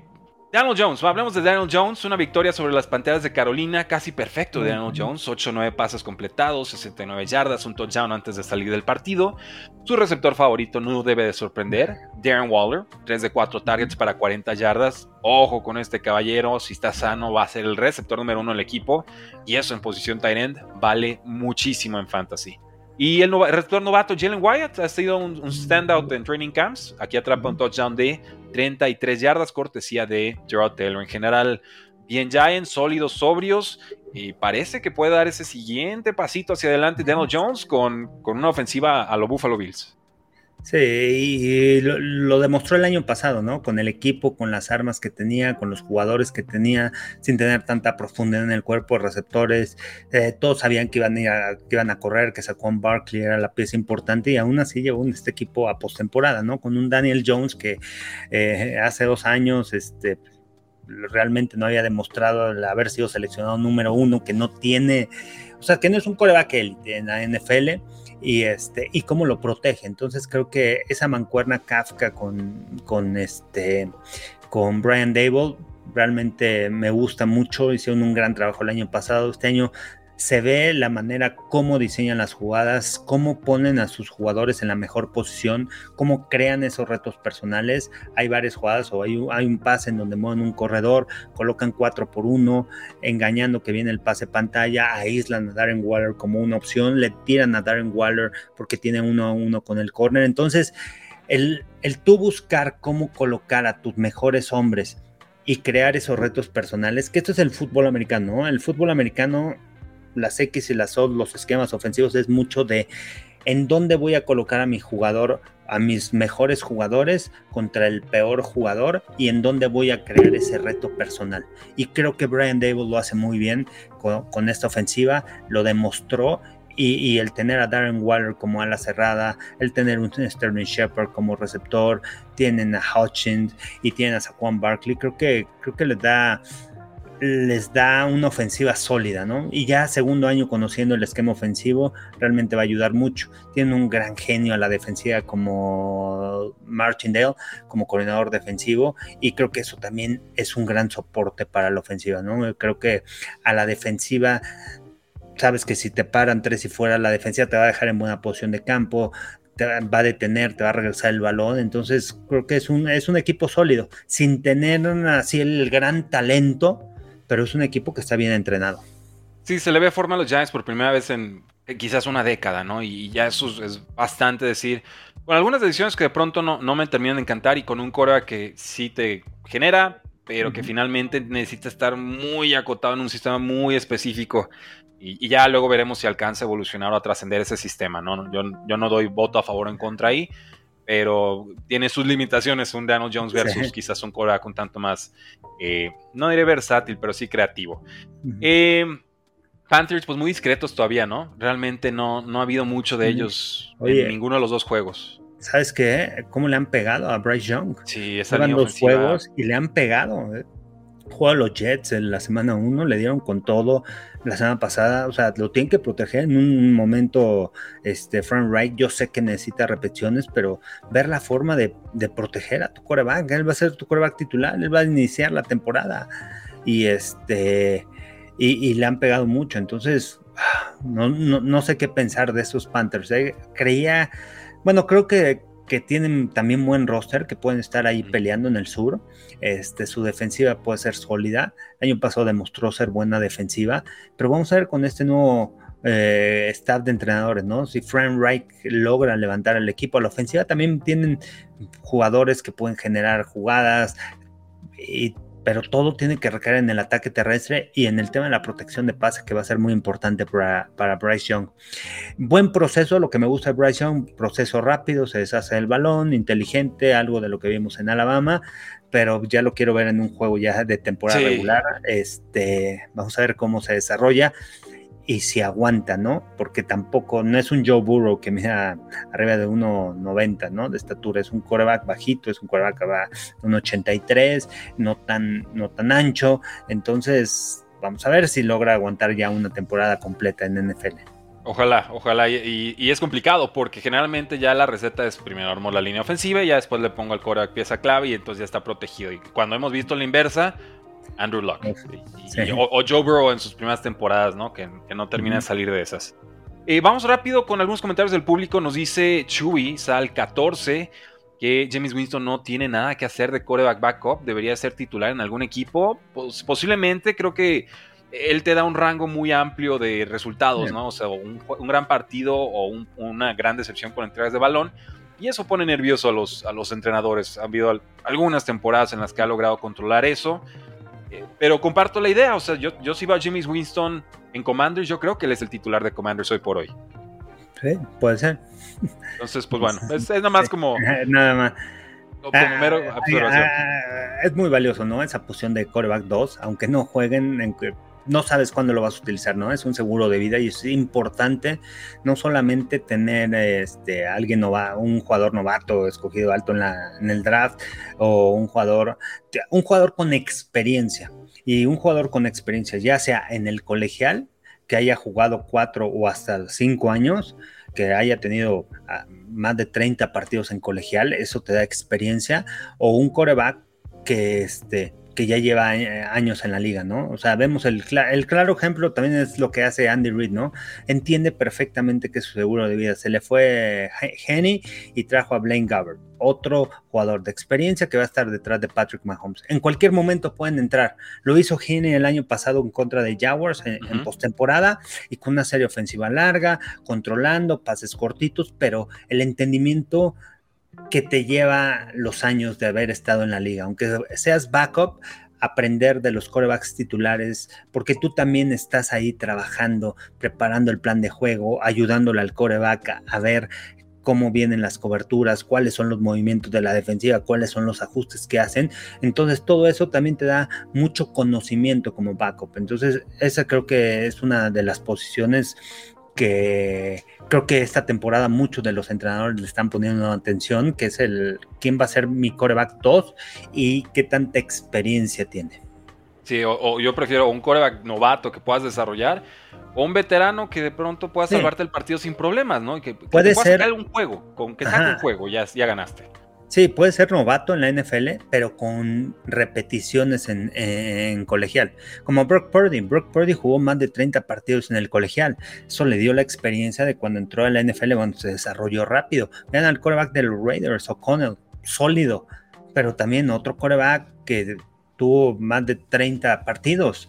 Speaker 1: Daniel Jones, hablemos de Daniel Jones, una victoria sobre las Panteras de Carolina, casi perfecto de Daniel Jones, 8-9 pases completados, 69 yardas, un touchdown antes de salir del partido. Su receptor favorito no debe de sorprender, Darren Waller, 3 de 4 targets para 40 yardas. Ojo con este caballero, si está sano va a ser el receptor número uno del equipo y eso en posición tight end vale muchísimo en fantasy. Y el, receptor novato Jalen Wyatt ha sido un, un standout en training camps. Aquí atrapa un touchdown de 33 yardas, cortesía de Gerald Taylor. En general, bien Giants, sólidos, sobrios, y parece que puede dar ese siguiente pasito hacia adelante Daniel Jones con, con una ofensiva a los Buffalo Bills.
Speaker 2: Sí, y lo, demostró el año pasado, ¿no? Con el equipo, con las armas que tenía, con los jugadores que tenía, sin tener tanta profundidad en el cuerpo, receptores. Eh, todos sabían que iban, a, que iban a correr, que sacó un Barkley era la pieza importante y aún así llevó este equipo a postemporada, ¿no? Con un Daniel Jones que eh, hace dos años, este realmente no había demostrado el haber sido seleccionado número uno, que no tiene, o sea, que no es un coreback élite en la NFL y, este, y cómo lo protege. Entonces creo que esa mancuerna Kafka con, con, este, con Brian Dable realmente me gusta mucho, hicieron un gran trabajo el año pasado, este año se ve la manera cómo diseñan las jugadas, cómo ponen a sus jugadores en la mejor posición, cómo crean esos retos personales. Hay varias jugadas o hay, un pase en donde mueven un corredor, colocan 4 por 1, engañando que viene el pase pantalla, aíslan a Darren Waller como una opción, le tiran a Darren Waller porque tiene uno a uno con el corner. Entonces, el, el tú buscar cómo colocar a tus mejores hombres y crear esos retos personales, que esto es el fútbol americano, ¿no? El fútbol americano las X y las O, los esquemas ofensivos, es mucho de en dónde voy a colocar a mi jugador, a mis mejores jugadores contra el peor jugador y en dónde voy a crear ese reto personal. Y creo que Brian Dable lo hace muy bien con, esta ofensiva, lo demostró y, el tener a Darren Waller como ala cerrada, el tener un Sterling Shepard como receptor, tienen a Hutchins y tienen a Saquon Barkley, creo que, creo que les da les da una ofensiva sólida, ¿no? Y ya segundo año conociendo el esquema ofensivo, realmente va a ayudar mucho. Tiene un gran genio a la defensiva como Martindale, como coordinador defensivo, y creo que eso también es un gran soporte para la ofensiva, ¿no? Creo que a la defensiva sabes que si te paran tres y fuera, la defensiva te va a dejar en buena posición de campo, te va a detener, te va a regresar el balón. Entonces, creo que es un, es un equipo sólido, sin tener así el gran talento pero es un equipo que está bien entrenado.
Speaker 1: Sí, se le ve forma a los Giants por primera vez en quizás una década, ¿no? Y ya eso es bastante decir. Con algunas decisiones que de pronto no, no me terminan de encantar y con un core que sí te genera, pero que finalmente necesita estar muy acotado en un sistema muy específico. Y, ya luego veremos si alcanza a evolucionar o a trascender ese sistema, ¿no? Yo, yo no doy voto a favor o en contra ahí, pero tiene sus limitaciones un Daniel Jones versus quizás un coreback un tanto más, eh, no diré versátil, pero sí creativo. Eh, Panthers, pues muy discretos todavía, ¿no? Realmente no, no ha habido mucho de ellos en ninguno de los dos juegos.
Speaker 2: ¿Sabes qué? ¿Cómo le han pegado a Bryce Young?
Speaker 1: Sí, esa
Speaker 2: dos juegos y le han pegado. Jugó a los Jets en la semana 1, le dieron con todo la semana pasada, o sea, lo tienen que proteger en un momento, este, Frank Wright, yo sé que necesita repeticiones, pero ver la forma de, proteger a tu coreback, él va a ser tu coreback titular, él va a iniciar la temporada y este, y, le han pegado mucho, entonces, no, no, sé qué pensar de esos Panthers, ¿eh? creía, bueno, creo que que tienen también buen roster, que pueden estar ahí peleando en el sur. Este, su defensiva puede ser sólida. El año pasado demostró ser buena defensiva, pero vamos a ver con este nuevo eh, staff de entrenadores, ¿no? Si Frank Reich logra levantar el equipo a la ofensiva, también tienen jugadores que pueden generar jugadas y pero todo tiene que recaer en el ataque terrestre y en el tema de la protección de pase, que va a ser muy importante para, para Bryce Young. Buen proceso, lo que me gusta de Bryce Young, proceso rápido, se deshace el balón, inteligente, algo de lo que vimos en Alabama, pero ya lo quiero ver en un juego ya de temporada regular. Este, vamos a ver cómo se desarrolla y si aguanta, ¿no? Porque tampoco, no es un Joe Burrow que mida arriba de 1,90, ¿no? De estatura, es un coreback bajito, es un coreback que va de 1,83, no tan, no tan ancho, entonces vamos a ver si logra aguantar ya una temporada completa en NFL.
Speaker 1: Ojalá, ojalá. Y, es complicado porque generalmente ya la receta es primero armo la línea ofensiva y ya después le pongo al coreback pieza clave y entonces ya está protegido. Y cuando hemos visto la inversa, Andrew Luck. o, Joe Burrow en sus primeras temporadas, ¿no? Que, no termina de salir de esas. Eh, vamos rápido con algunos comentarios del público. Nos dice Chewy, Sal 14, que James Winston no tiene nada que hacer de coreback backup. Debería ser titular en algún equipo. Pues, posiblemente creo que él te da un rango muy amplio de resultados, ¿no? O sea, un, gran partido o una gran decepción con entregas de balón. Y eso pone nervioso a los, a los entrenadores. Ha habido algunas temporadas en las que ha logrado controlar eso. Eh, pero comparto la idea. O sea, yo, yo si va a James Winston en Commanders, yo creo que él es el titular de Commanders hoy por hoy.
Speaker 2: Sí, puede ser.
Speaker 1: Entonces, pues bueno, es, [laughs] [laughs] nada más como.
Speaker 2: Nada más. Ah, ah, es muy valioso, ¿no? Esa posición de coreback 2, aunque no jueguen en, no sabes cuándo lo vas a utilizar, ¿no? Es un seguro de vida y es importante no solamente tener este, alguien novato, un jugador novato escogido alto en, la, en el draft o un jugador, un jugador con experiencia. Y un jugador con experiencia, ya sea en el colegial, que haya jugado cuatro o hasta cinco años, que haya tenido ah, más de 30 partidos en colegial, eso te da experiencia, o un coreback que este, que ya lleva eh, años en la liga, ¿no? O sea, vemos el, el claro ejemplo también es lo que hace Andy Reid, ¿no? Entiende perfectamente que su seguro de vida. Se le fue Henny y trajo a Blaine Gabbert, otro jugador de experiencia que va a estar detrás de Patrick Mahomes. En cualquier momento pueden entrar. Lo hizo Henny el año pasado en contra de Jaguars en, en postemporada y con una serie ofensiva larga, controlando pases cortitos, pero el entendimiento que te lleva los años de haber estado en la liga. Aunque seas backup, aprender de los corebacks titulares, porque tú también estás ahí trabajando, preparando el plan de juego, ayudándole al coreback a, ver cómo vienen las coberturas, cuáles son los movimientos de la defensiva, cuáles son los ajustes que hacen. Entonces todo eso también te da mucho conocimiento como backup. Entonces esa creo que es una de las posiciones que creo que esta temporada muchos de los entrenadores le están poniendo atención, que es el quién va a ser mi coreback 2 y qué tanta experiencia tiene.
Speaker 1: Sí, o, yo prefiero un coreback novato que puedas desarrollar o un veterano que de pronto pueda salvarte el partido sin problemas, ¿no? que,
Speaker 2: puede ser
Speaker 1: un juego, con que saque un juego, ya, ya ganaste.
Speaker 2: Sí, puede ser novato en la NFL, pero con repeticiones en, colegial. Como Brock Purdy. Brock Purdy jugó más de 30 partidos en el colegial. Eso le dio la experiencia de cuando entró a la NFL, cuando se desarrolló rápido. Vean al coreback de los Raiders, O'Connell, sólido, pero también otro coreback que tuvo más de 30 partidos.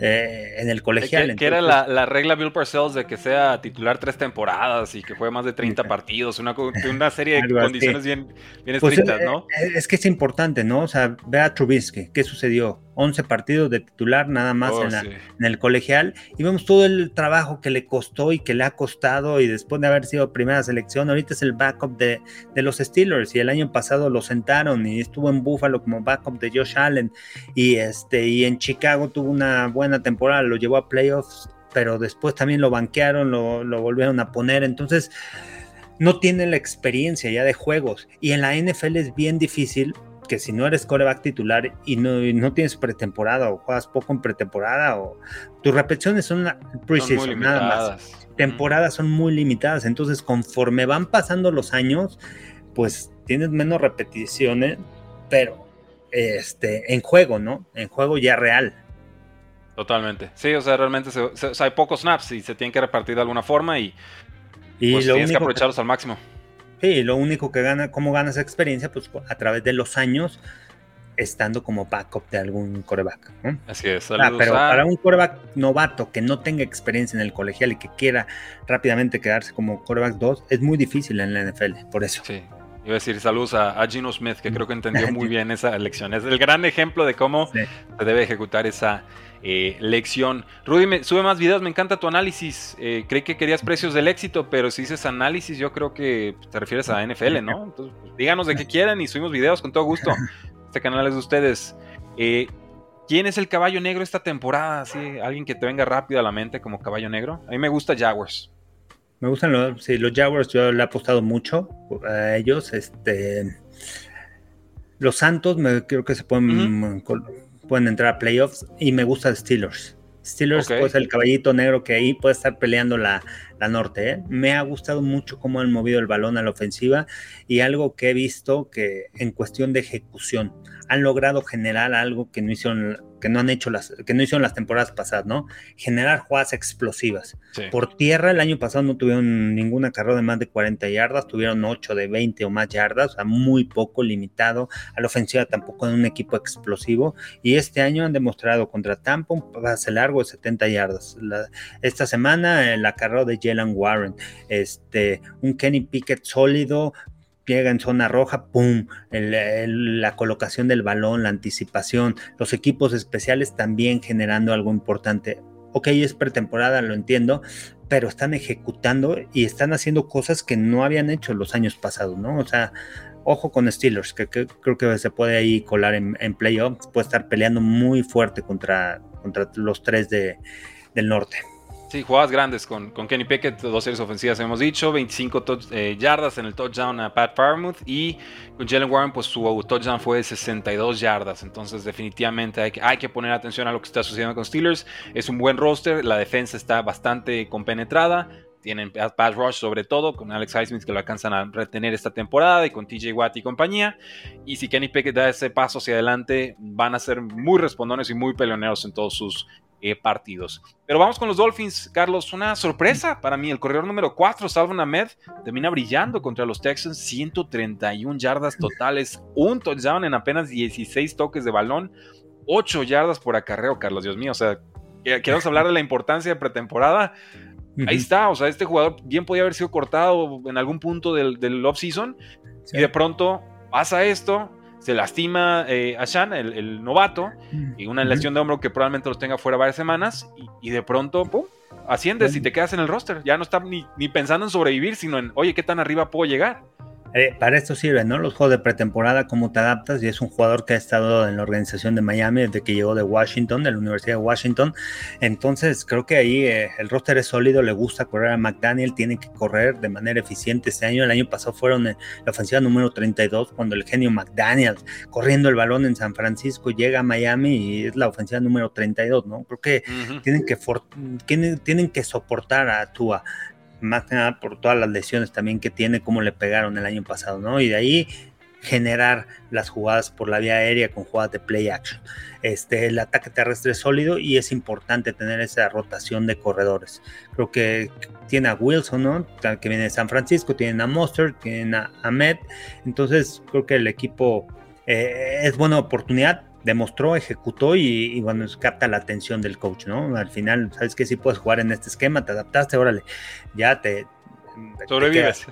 Speaker 2: Eh, en el colegial.
Speaker 1: Que, era la, regla Bill Parcells de que sea titular tres temporadas y que fue más de 30 partidos, una, una serie de [laughs] condiciones bien, bien pues, estrictas, ¿no?
Speaker 2: Eh, es que es importante, ¿no? O sea, ve a Trubisky, ¿qué sucedió? 11 partidos de titular nada más oh, en, el colegial y vemos todo el trabajo que le costó y que le ha costado y después de haber sido primera selección, ahorita es el backup de, de los Steelers y el año pasado lo sentaron y estuvo en Buffalo como backup de Josh Allen y, este, y en Chicago tuvo una buena temporada, lo llevó a playoffs, pero después también lo banquearon, lo, lo volvieron a poner, entonces no tiene la experiencia ya de juegos y en la NFL es bien difícil que si no eres coreback titular y no, no tienes pretemporada o juegas poco en pretemporada o tus repeticiones son,
Speaker 1: preseason, nada más.
Speaker 2: Temporadas son muy limitadas, entonces conforme van pasando los años, pues tienes menos repeticiones, pero este en juego, ¿no? En juego ya real.
Speaker 1: Totalmente. Sí, o sea, realmente hay pocos snaps y se tienen que repartir de alguna forma y,
Speaker 2: y
Speaker 1: pues tienes que aprovecharlos al máximo.
Speaker 2: Sí, lo único que gana, cómo ganas experiencia, pues a través de los años estando como backup de algún coreback.
Speaker 1: Así es.
Speaker 2: Ah, pero para un coreback novato que no tenga experiencia en el colegial y que quiera rápidamente quedarse como coreback 2, es muy difícil en la NFL, por eso.
Speaker 1: Sí. Iba a decir saludos a, Gino Smith, que creo que entendió muy [laughs] bien esa lección. Es el gran ejemplo de cómo se debe ejecutar esa eh, lección. Rudy, sube más videos, me encanta tu análisis. Eh, creí que querías precios del éxito, pero si dices análisis, yo creo que te refieres a NFL, ¿no? [laughs] Entonces, pues, díganos de qué quieren y subimos videos con todo gusto. Este canal es de ustedes. Eh, ¿Quién es el caballo negro esta temporada? ¿Sí? Alguien que te venga rápido a la mente como caballo negro. A mí me gusta Jaguars.
Speaker 2: Me gustan los, sí, los Jaguars, yo le he apostado mucho a ellos. Este, los Santos, me, creo que se pueden, pueden entrar a playoffs y me gusta Steelers. Steelers pues el caballito negro que ahí puede estar peleando la, la norte. ¿eh? Me ha gustado mucho cómo han movido el balón a la ofensiva y algo que he visto que en cuestión de ejecución han logrado generar algo que no hicieron que no han hecho las que no hicieron las temporadas pasadas, ¿no? Generar jugadas explosivas. Por tierra el año pasado no tuvieron ninguna carrera de más de 40 yardas, tuvieron 8 de 20 o más yardas, o sea, muy poco limitado. A la ofensiva tampoco en un equipo explosivo y este año han demostrado contra Tampa un pase largo de 70 yardas. esta semana la carrera de Jalen Warren, este un Kenny Pickett sólido, llega en zona roja, ¡pum! la colocación del balón, la anticipación, los equipos especiales también generando algo importante. Ok, es pretemporada, lo entiendo, pero están ejecutando y están haciendo cosas que no habían hecho los años pasados, ¿no? O sea, ojo con Steelers, que, creo que se puede ahí colar en, playoffs, puede estar peleando muy fuerte contra, contra los tres de, del norte.
Speaker 1: Sí, jugadas grandes con, con Kenny Pickett, dos series ofensivas hemos dicho, 25 eh, yardas en el touchdown a Pat Farmouth y con Jalen Warren pues su touchdown fue de 62 yardas, entonces definitivamente hay que, hay que poner atención a lo que está sucediendo con Steelers, es un buen roster, la defensa está bastante compenetrada, tienen pass rush sobre todo, con Alex Highsmith que lo alcanzan a retener esta temporada y con TJ Watt y compañía. Y si Kenny Pickett da ese paso hacia adelante, van a ser muy respondones y muy peleoneros en todos sus eh, partidos. Pero vamos con los Dolphins, Carlos. Una sorpresa para mí. El corredor número 4, Salvon Ahmed, termina brillando contra los Texans. 131 yardas [laughs] totales, un touchdown en apenas 16 toques de balón, 8 yardas por acarreo, Carlos. Dios mío, o sea, queremos hablar de la importancia de pretemporada. Ahí está, o sea, este jugador bien podía haber sido cortado en algún punto del, del off-season y de pronto pasa esto, se lastima eh, a Shan, el, novato, y una lesión de hombro que probablemente los tenga fuera varias semanas, y, de pronto, ¡pum! asciendes y te quedas en el roster. Ya no está ni, ni pensando en sobrevivir, sino en, oye, ¿qué tan arriba puedo llegar?
Speaker 2: Eh, para esto sirven, ¿no? Los juegos de pretemporada, cómo te adaptas, y es un jugador que ha estado en la organización de Miami desde que llegó de Washington, de la Universidad de Washington. Entonces, creo que ahí eh, el roster es sólido, le gusta correr a McDaniel, tiene que correr de manera eficiente este año. El año pasado fueron en la ofensiva número 32, cuando el genio McDaniel, corriendo el balón en San Francisco, llega a Miami y es la ofensiva número 32, ¿no? Creo que tienen, que tienen, tienen que soportar a Tua más que nada por todas las lesiones también que tiene, como le pegaron el año pasado, ¿no? Y de ahí generar las jugadas por la vía aérea con jugadas de play action. Este, el ataque terrestre es sólido y es importante tener esa rotación de corredores. Creo que tiene a Wilson, ¿no? Que viene de San Francisco, tienen a Monster, tienen a Ahmed. Entonces creo que el equipo eh, es buena oportunidad demostró, ejecutó y, bueno, capta la atención del coach, ¿no? Al final, sabes que si puedes jugar en este esquema, te adaptaste, órale, ya te...
Speaker 1: Sobrevives.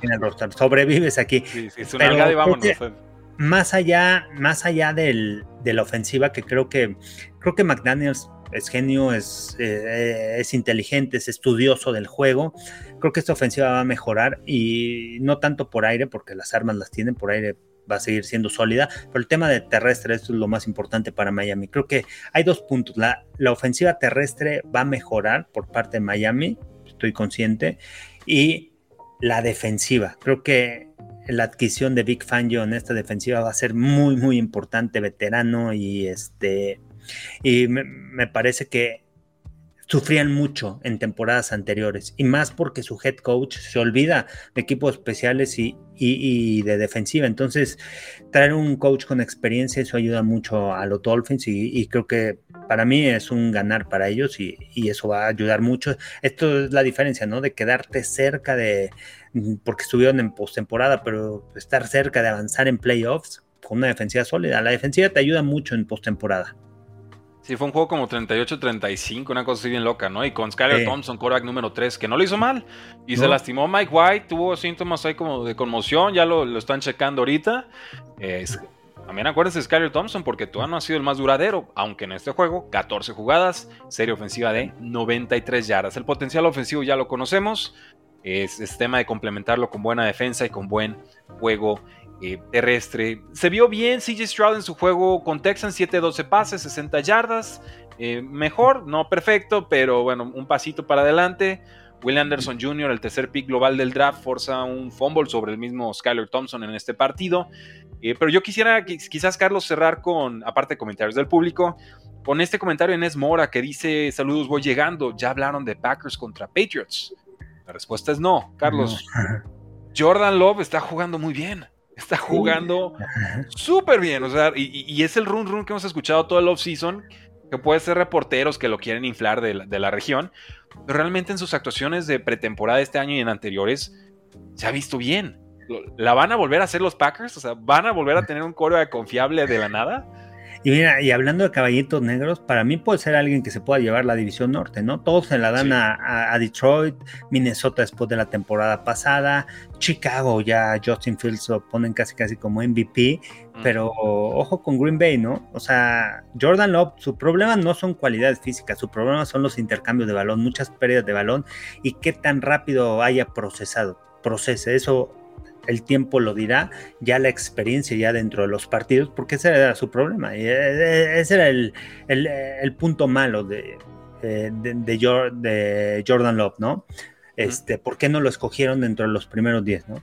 Speaker 2: sobrevives aquí.
Speaker 1: Sí, sí, es una y vámonos. Pues.
Speaker 2: Más allá, más allá del, de la ofensiva, que creo que creo que McDaniels es genio, es, eh, es inteligente, es estudioso del juego. Creo que esta ofensiva va a mejorar y no tanto por aire, porque las armas las tienen por aire, va a seguir siendo sólida, pero el tema de terrestre es lo más importante para Miami. Creo que hay dos puntos. La, la ofensiva terrestre va a mejorar por parte de Miami, estoy consciente, y la defensiva. Creo que la adquisición de Big Fangio en esta defensiva va a ser muy, muy importante, veterano, y este. Y me parece que sufrían mucho en temporadas anteriores y más porque su head coach se olvida de equipos especiales y, de defensiva. Entonces, traer un coach con experiencia, eso ayuda mucho a los Dolphins y, creo que para mí es un ganar para ellos y, eso va a ayudar mucho. Esto es la diferencia, ¿no? De quedarte cerca de, porque estuvieron en postemporada, pero estar cerca de avanzar en playoffs con una defensiva sólida. La defensiva te ayuda mucho en postemporada.
Speaker 1: Sí, fue un juego como 38-35, una cosa así bien loca, ¿no? Y con Skyler Thompson, quarterback número 3, que no lo hizo mal. Y se lastimó Mike White, tuvo síntomas ahí como de conmoción, ya lo, están checando ahorita. también acuérdense de Skyler Thompson, porque todavía no ha sido el más duradero, aunque en este juego, 14 jugadas, serie ofensiva de 93 yardas. El potencial ofensivo ya lo conocemos, es, es tema de complementarlo con buena defensa y con buen juego eh, terrestre. Se vio bien CJ Stroud en su juego con Texans, 7-12 pases, 60 yardas. Eh, mejor, no perfecto, pero bueno, un pasito para adelante. Will Anderson Jr., el tercer pick global del draft, forza un fumble sobre el mismo Skyler Thompson en este partido. Eh, pero yo quisiera quizás, Carlos, cerrar con, aparte de comentarios del público, con este comentario en Es Mora que dice, saludos, voy llegando, ya hablaron de Packers contra Patriots. La respuesta es no, Carlos. [laughs] Jordan Love está jugando muy bien. Está jugando súper bien. O sea, y, es el run run que hemos escuchado todo el off-season, que puede ser reporteros que lo quieren inflar de la, de la región. Pero realmente en sus actuaciones de pretemporada este año y en anteriores, se ha visto bien. ¿La van a volver a hacer los Packers? O sea, ¿van a volver a tener un coro confiable de la nada?
Speaker 2: Y mira, y hablando de caballitos negros, para mí puede ser alguien que se pueda llevar la división norte, ¿no? Todos se la dan a, Detroit, Minnesota después de la temporada pasada, Chicago ya Justin Fields lo ponen casi casi como MVP, pero ojo con Green Bay, ¿no? O sea, Jordan Love, su problema no son cualidades físicas, su problema son los intercambios de balón, muchas pérdidas de balón y qué tan rápido haya procesado, procese, eso el tiempo lo dirá, ya la experiencia ya dentro de los partidos, porque ese era su problema, y e, e, ese era el, punto malo de, de, Jordan Love, ¿no? Este, ¿Por qué no lo escogieron dentro de los primeros 10, ¿no?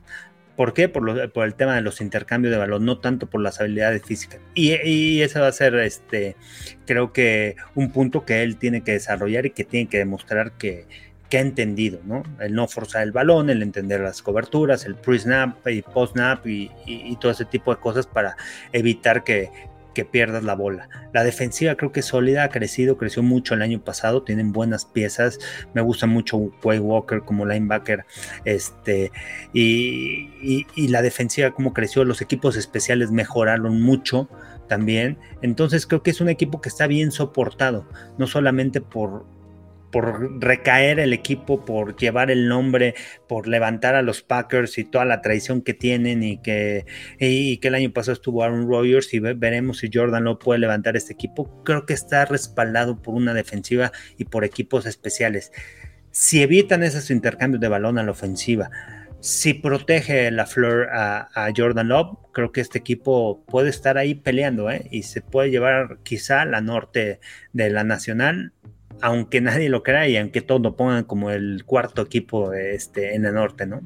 Speaker 2: ¿Por qué? Por, el tema de los intercambios de balón, no tanto por las habilidades físicas. Y, y ese va a ser, este, creo que un punto que él tiene que desarrollar y que tiene que demostrar que, que ha entendido, ¿no? El no forzar el balón, el entender las coberturas, el pre-snap y post-snap y, todo ese tipo de cosas para evitar que, pierdas la bola. La defensiva creo que es sólida, ha crecido, creció mucho el año pasado, tienen buenas piezas, me gusta mucho Way Walker como linebacker, este, y, y, la defensiva como creció, los equipos especiales mejoraron mucho también, entonces creo que es un equipo que está bien soportado, no solamente por, por recaer el equipo, por llevar el nombre, por levantar a los Packers y toda la tradición que tienen y que, y que el año pasado estuvo Aaron Rodgers y veremos si Jordan no puede levantar este equipo. Creo que está respaldado por una defensiva y por equipos especiales. Si evitan esos intercambios de balón a la ofensiva, si protege la flor a, Jordan Love, creo que este equipo puede estar ahí peleando ¿eh? y se puede llevar quizá la norte de la nacional aunque nadie lo crea y aunque todos lo pongan como el cuarto equipo este, en el norte, ¿no?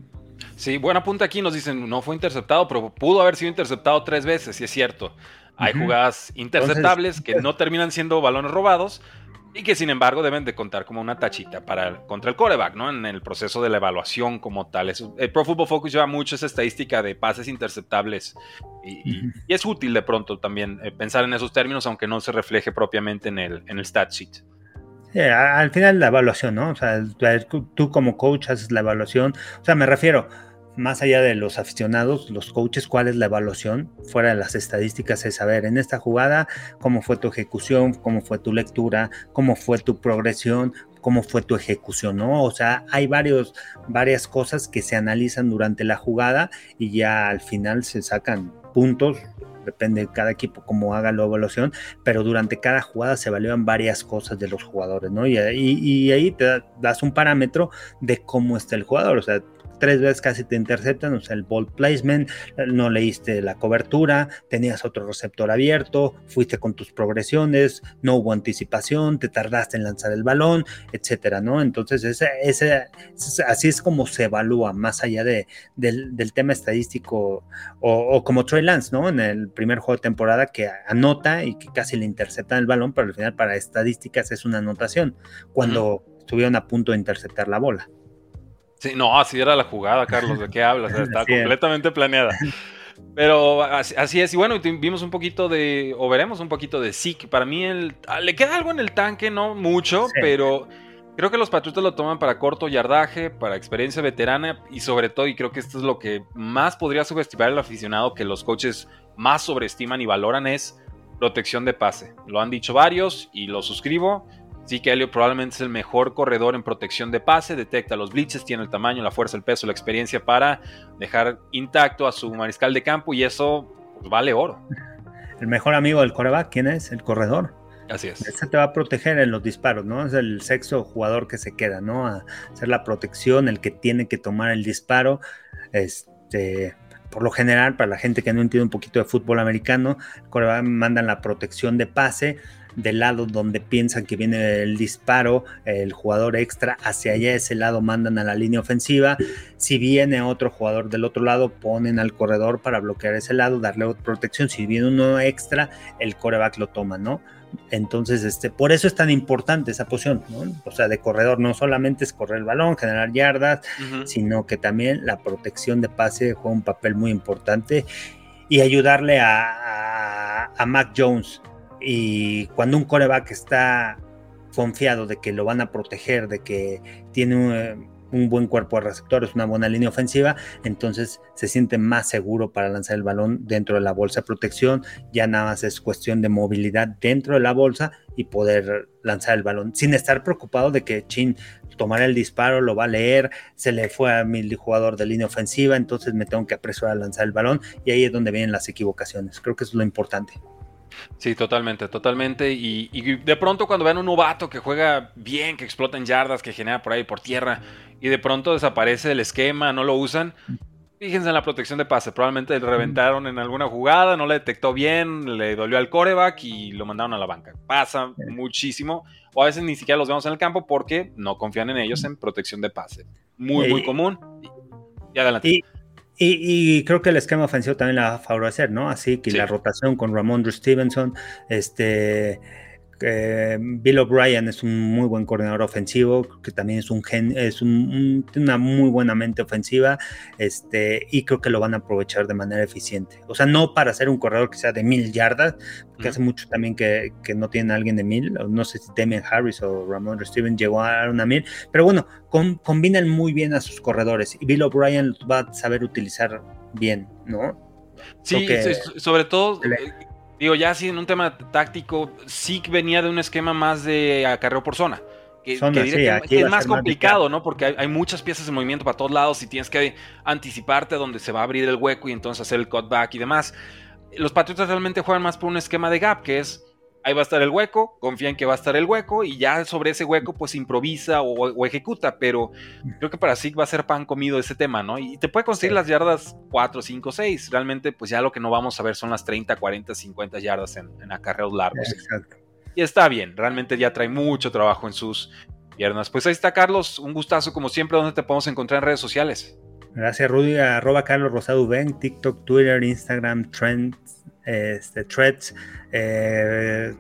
Speaker 1: Sí, buena punta aquí, nos dicen, no fue interceptado, pero pudo haber sido interceptado tres veces, y es cierto. Hay jugadas interceptables que no terminan siendo balones robados y que sin embargo deben de contar como una tachita para, contra el coreback, ¿no? En el proceso de la evaluación como tal. el Pro Football Focus lleva mucho esa estadística de pases interceptables y, es útil de pronto también eh, pensar en esos términos, aunque no se refleje propiamente en el, en el stat sheet
Speaker 2: al final la evaluación, ¿no? O sea, tú como coach haces la evaluación. O sea, me refiero, más allá de los aficionados, los coaches, ¿cuál es la evaluación? Fuera de las estadísticas es saber en esta jugada cómo fue tu ejecución, cómo fue tu lectura, cómo fue tu progresión, cómo fue tu ejecución, ¿no? O sea, hay varios, varias cosas que se analizan durante la jugada y ya al final se sacan puntos depende de cada equipo cómo haga la evaluación, pero durante cada jugada se evalúan varias cosas de los jugadores, ¿no? Y, y ahí te das un parámetro de cómo está el jugador, o sea, tres veces casi te interceptan, o sea, el ball placement, no leíste la cobertura, tenías otro receptor abierto, fuiste con tus progresiones, no hubo anticipación, te tardaste en lanzar el balón, etcétera, ¿no? Entonces, ese, ese, así es como se evalúa, más allá de, del, tema estadístico, o, como Trey Lance, ¿no? En el primer juego de temporada que anota y que casi le interceptan el balón, pero al final para estadísticas es una anotación, cuando estuvieron a punto de interceptar la bola.
Speaker 1: Sí, no, así era la jugada, Carlos, ¿de qué hablas? [laughs] Está completamente planeada. Pero así, es, y bueno, vimos un poquito de, o veremos un poquito de Zeke. Para mí el, ah, le queda algo en el tanque, no mucho, pero creo que los Patriotas lo toman para corto yardaje, para experiencia veterana y sobre todo, y creo que esto es lo que más podría subestimar el aficionado, que los coaches más sobreestiman y valoran es protección de pase. Lo han dicho varios y lo suscribo. Sí que Helio probablemente es el mejor corredor en protección de pase, detecta los blitzes, tiene el tamaño, la fuerza, el peso, la experiencia para dejar intacto a su mariscal de campo y eso pues, vale oro. [laughs]
Speaker 2: El mejor amigo del coreback, ¿quién es? El corredor.
Speaker 1: Así es.
Speaker 2: Ese te va a proteger en los disparos, ¿no? Es el sexto jugador que se queda, ¿no? A hacer la protección, el que tiene que tomar el disparo. Este, por lo general, para la gente que no entiende un poquito de fútbol americano, el coreback mandan la protección de pase del lado donde piensan que viene el disparo, el jugador extra, hacia allá ese lado mandan a la línea ofensiva. Si viene otro jugador del otro lado, ponen al corredor para bloquear ese lado, darle protección. Si viene uno extra, el coreback lo toma, ¿no? Entonces, este, por eso es tan importante esa posición, ¿no? O sea, de corredor no solamente es correr el balón, generar yardas, sino que también la protección de pase juega un papel muy importante y ayudarle a, a, Mac Jones. Y cuando un coreback está confiado de que lo van a proteger, de que tiene un, un buen cuerpo de receptores, una buena línea ofensiva, entonces se siente más seguro para lanzar el balón dentro de la bolsa de protección. Ya nada más es cuestión de movilidad dentro de la bolsa y poder lanzar el balón sin estar preocupado de que Chin tomará el disparo, lo va a leer, se le fue a mi jugador de línea ofensiva, entonces me tengo que apresurar a lanzar el balón y ahí es donde vienen las equivocaciones. Creo que es lo importante.
Speaker 1: Sí, totalmente, totalmente. Y, de pronto cuando vean un novato que juega bien, que explota en yardas, que genera por ahí por tierra, y de pronto desaparece el esquema, no lo usan, fíjense en la protección de pase. Probablemente le reventaron en alguna jugada, no le detectó bien, le dolió al coreback y lo mandaron a la banca. Pasa muchísimo. O a veces ni siquiera los vemos en el campo porque no confían en ellos en protección de pase. Muy, muy común. Y adelante.
Speaker 2: Y, creo que el esquema ofensivo también la va a favorecer, ¿no? Así que la rotación con Ramondre Stevenson, este, Bill O'Brien es un muy buen coordinador ofensivo, que también es un gen, es un, una muy buena mente ofensiva, este, y creo que lo van a aprovechar de manera eficiente. O sea, no para ser un corredor que sea de mil yardas, porque hace mucho también que, que, no tiene alguien de mil, no sé si Damian Harris o Ramon Steven llegó a una mil, pero bueno, combinan muy bien a sus corredores y Bill O'Brien va a saber utilizar bien, ¿no?
Speaker 1: Sí, sobre todo, Digo, ya así en un tema táctico, sí venía de un esquema más de acarreo por zona. Que, es más complicado, ¿no? Porque hay, muchas piezas de movimiento para todos lados y tienes que anticiparte a donde se va a abrir el hueco y entonces hacer el cutback y demás. Los Patriotas realmente juegan más por un esquema de gap, que es ahí va a estar el hueco, confía en que va a estar el hueco y ya sobre ese hueco pues improvisa o, ejecuta, pero creo que para sí va a ser pan comido ese tema, ¿no? Y te puede conseguir las yardas 4, 5, 6, realmente pues ya lo que no vamos a ver son las 30, 40, 50 yardas en, en acarreos largos. Exacto. Y está bien, realmente ya trae mucho trabajo en sus piernas. Pues ahí está Carlos, un gustazo como siempre, ¿dónde te podemos encontrar en redes sociales?
Speaker 2: Gracias Rudy, arroba Carlos Rosado Ben, TikTok, Twitter, Instagram, Trends, este, threads. Eh,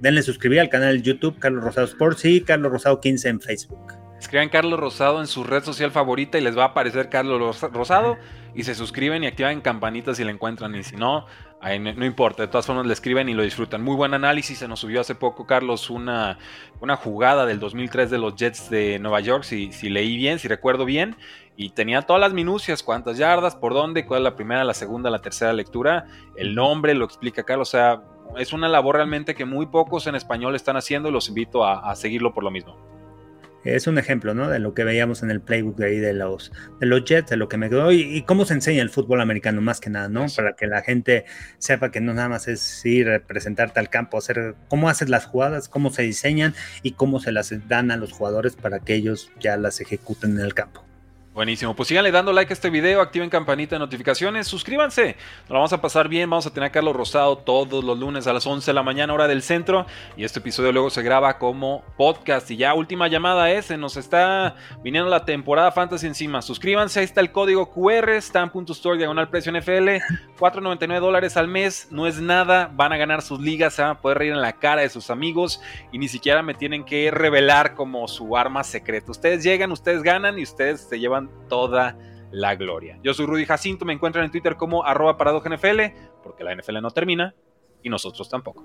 Speaker 2: denle suscribir al canal de YouTube Carlos Rosado Sports y Carlos Rosado 15 en Facebook.
Speaker 1: Escriban Carlos Rosado en su red social favorita y les va a aparecer Carlos Rosado y se suscriben y activan campanitas si la encuentran y si no, no, importa, de todas formas le escriben y lo disfrutan. Muy buen análisis, se nos subió hace poco Carlos una, una jugada del 2003 de los Jets de Nueva York, si, si leí bien, si recuerdo bien, y tenía todas las minucias, cuántas yardas, por dónde, cuál es la primera, la segunda, la tercera lectura, el nombre lo explica Carlos, o sea, es una labor realmente que muy pocos en español están haciendo y los invito a, seguirlo por lo mismo.
Speaker 2: Es un ejemplo, ¿no? De lo que veíamos en el playbook de ahí de los, de los Jets, de lo que me quedó y, cómo se enseña el fútbol americano más que nada, ¿no? Para que la gente sepa que no nada más es ir, presentarte al campo, hacer cómo haces las jugadas, cómo se diseñan y cómo se las dan a los jugadores para que ellos ya las ejecuten en el campo.
Speaker 1: Buenísimo, pues síganle dando like a este video, activen campanita de notificaciones, suscríbanse, nos lo vamos a pasar bien, vamos a tener a Carlos Rosado todos los lunes a las 11 de la mañana hora del centro y este episodio luego se graba como podcast. Y ya última llamada ese, nos está viniendo la temporada fantasy encima, suscríbanse, ahí está el código QR, stan.store diagonal precio NFL, 4.99 dólares al mes, no es nada, van a ganar sus ligas, se van a poder reír en la cara de sus amigos y ni siquiera me tienen que revelar como su arma secreta, ustedes llegan, ustedes ganan y ustedes se llevan toda la gloria. Yo soy Rudy Jacinto, me encuentran en Twitter como arroba NFL, porque la NFL no termina y nosotros tampoco.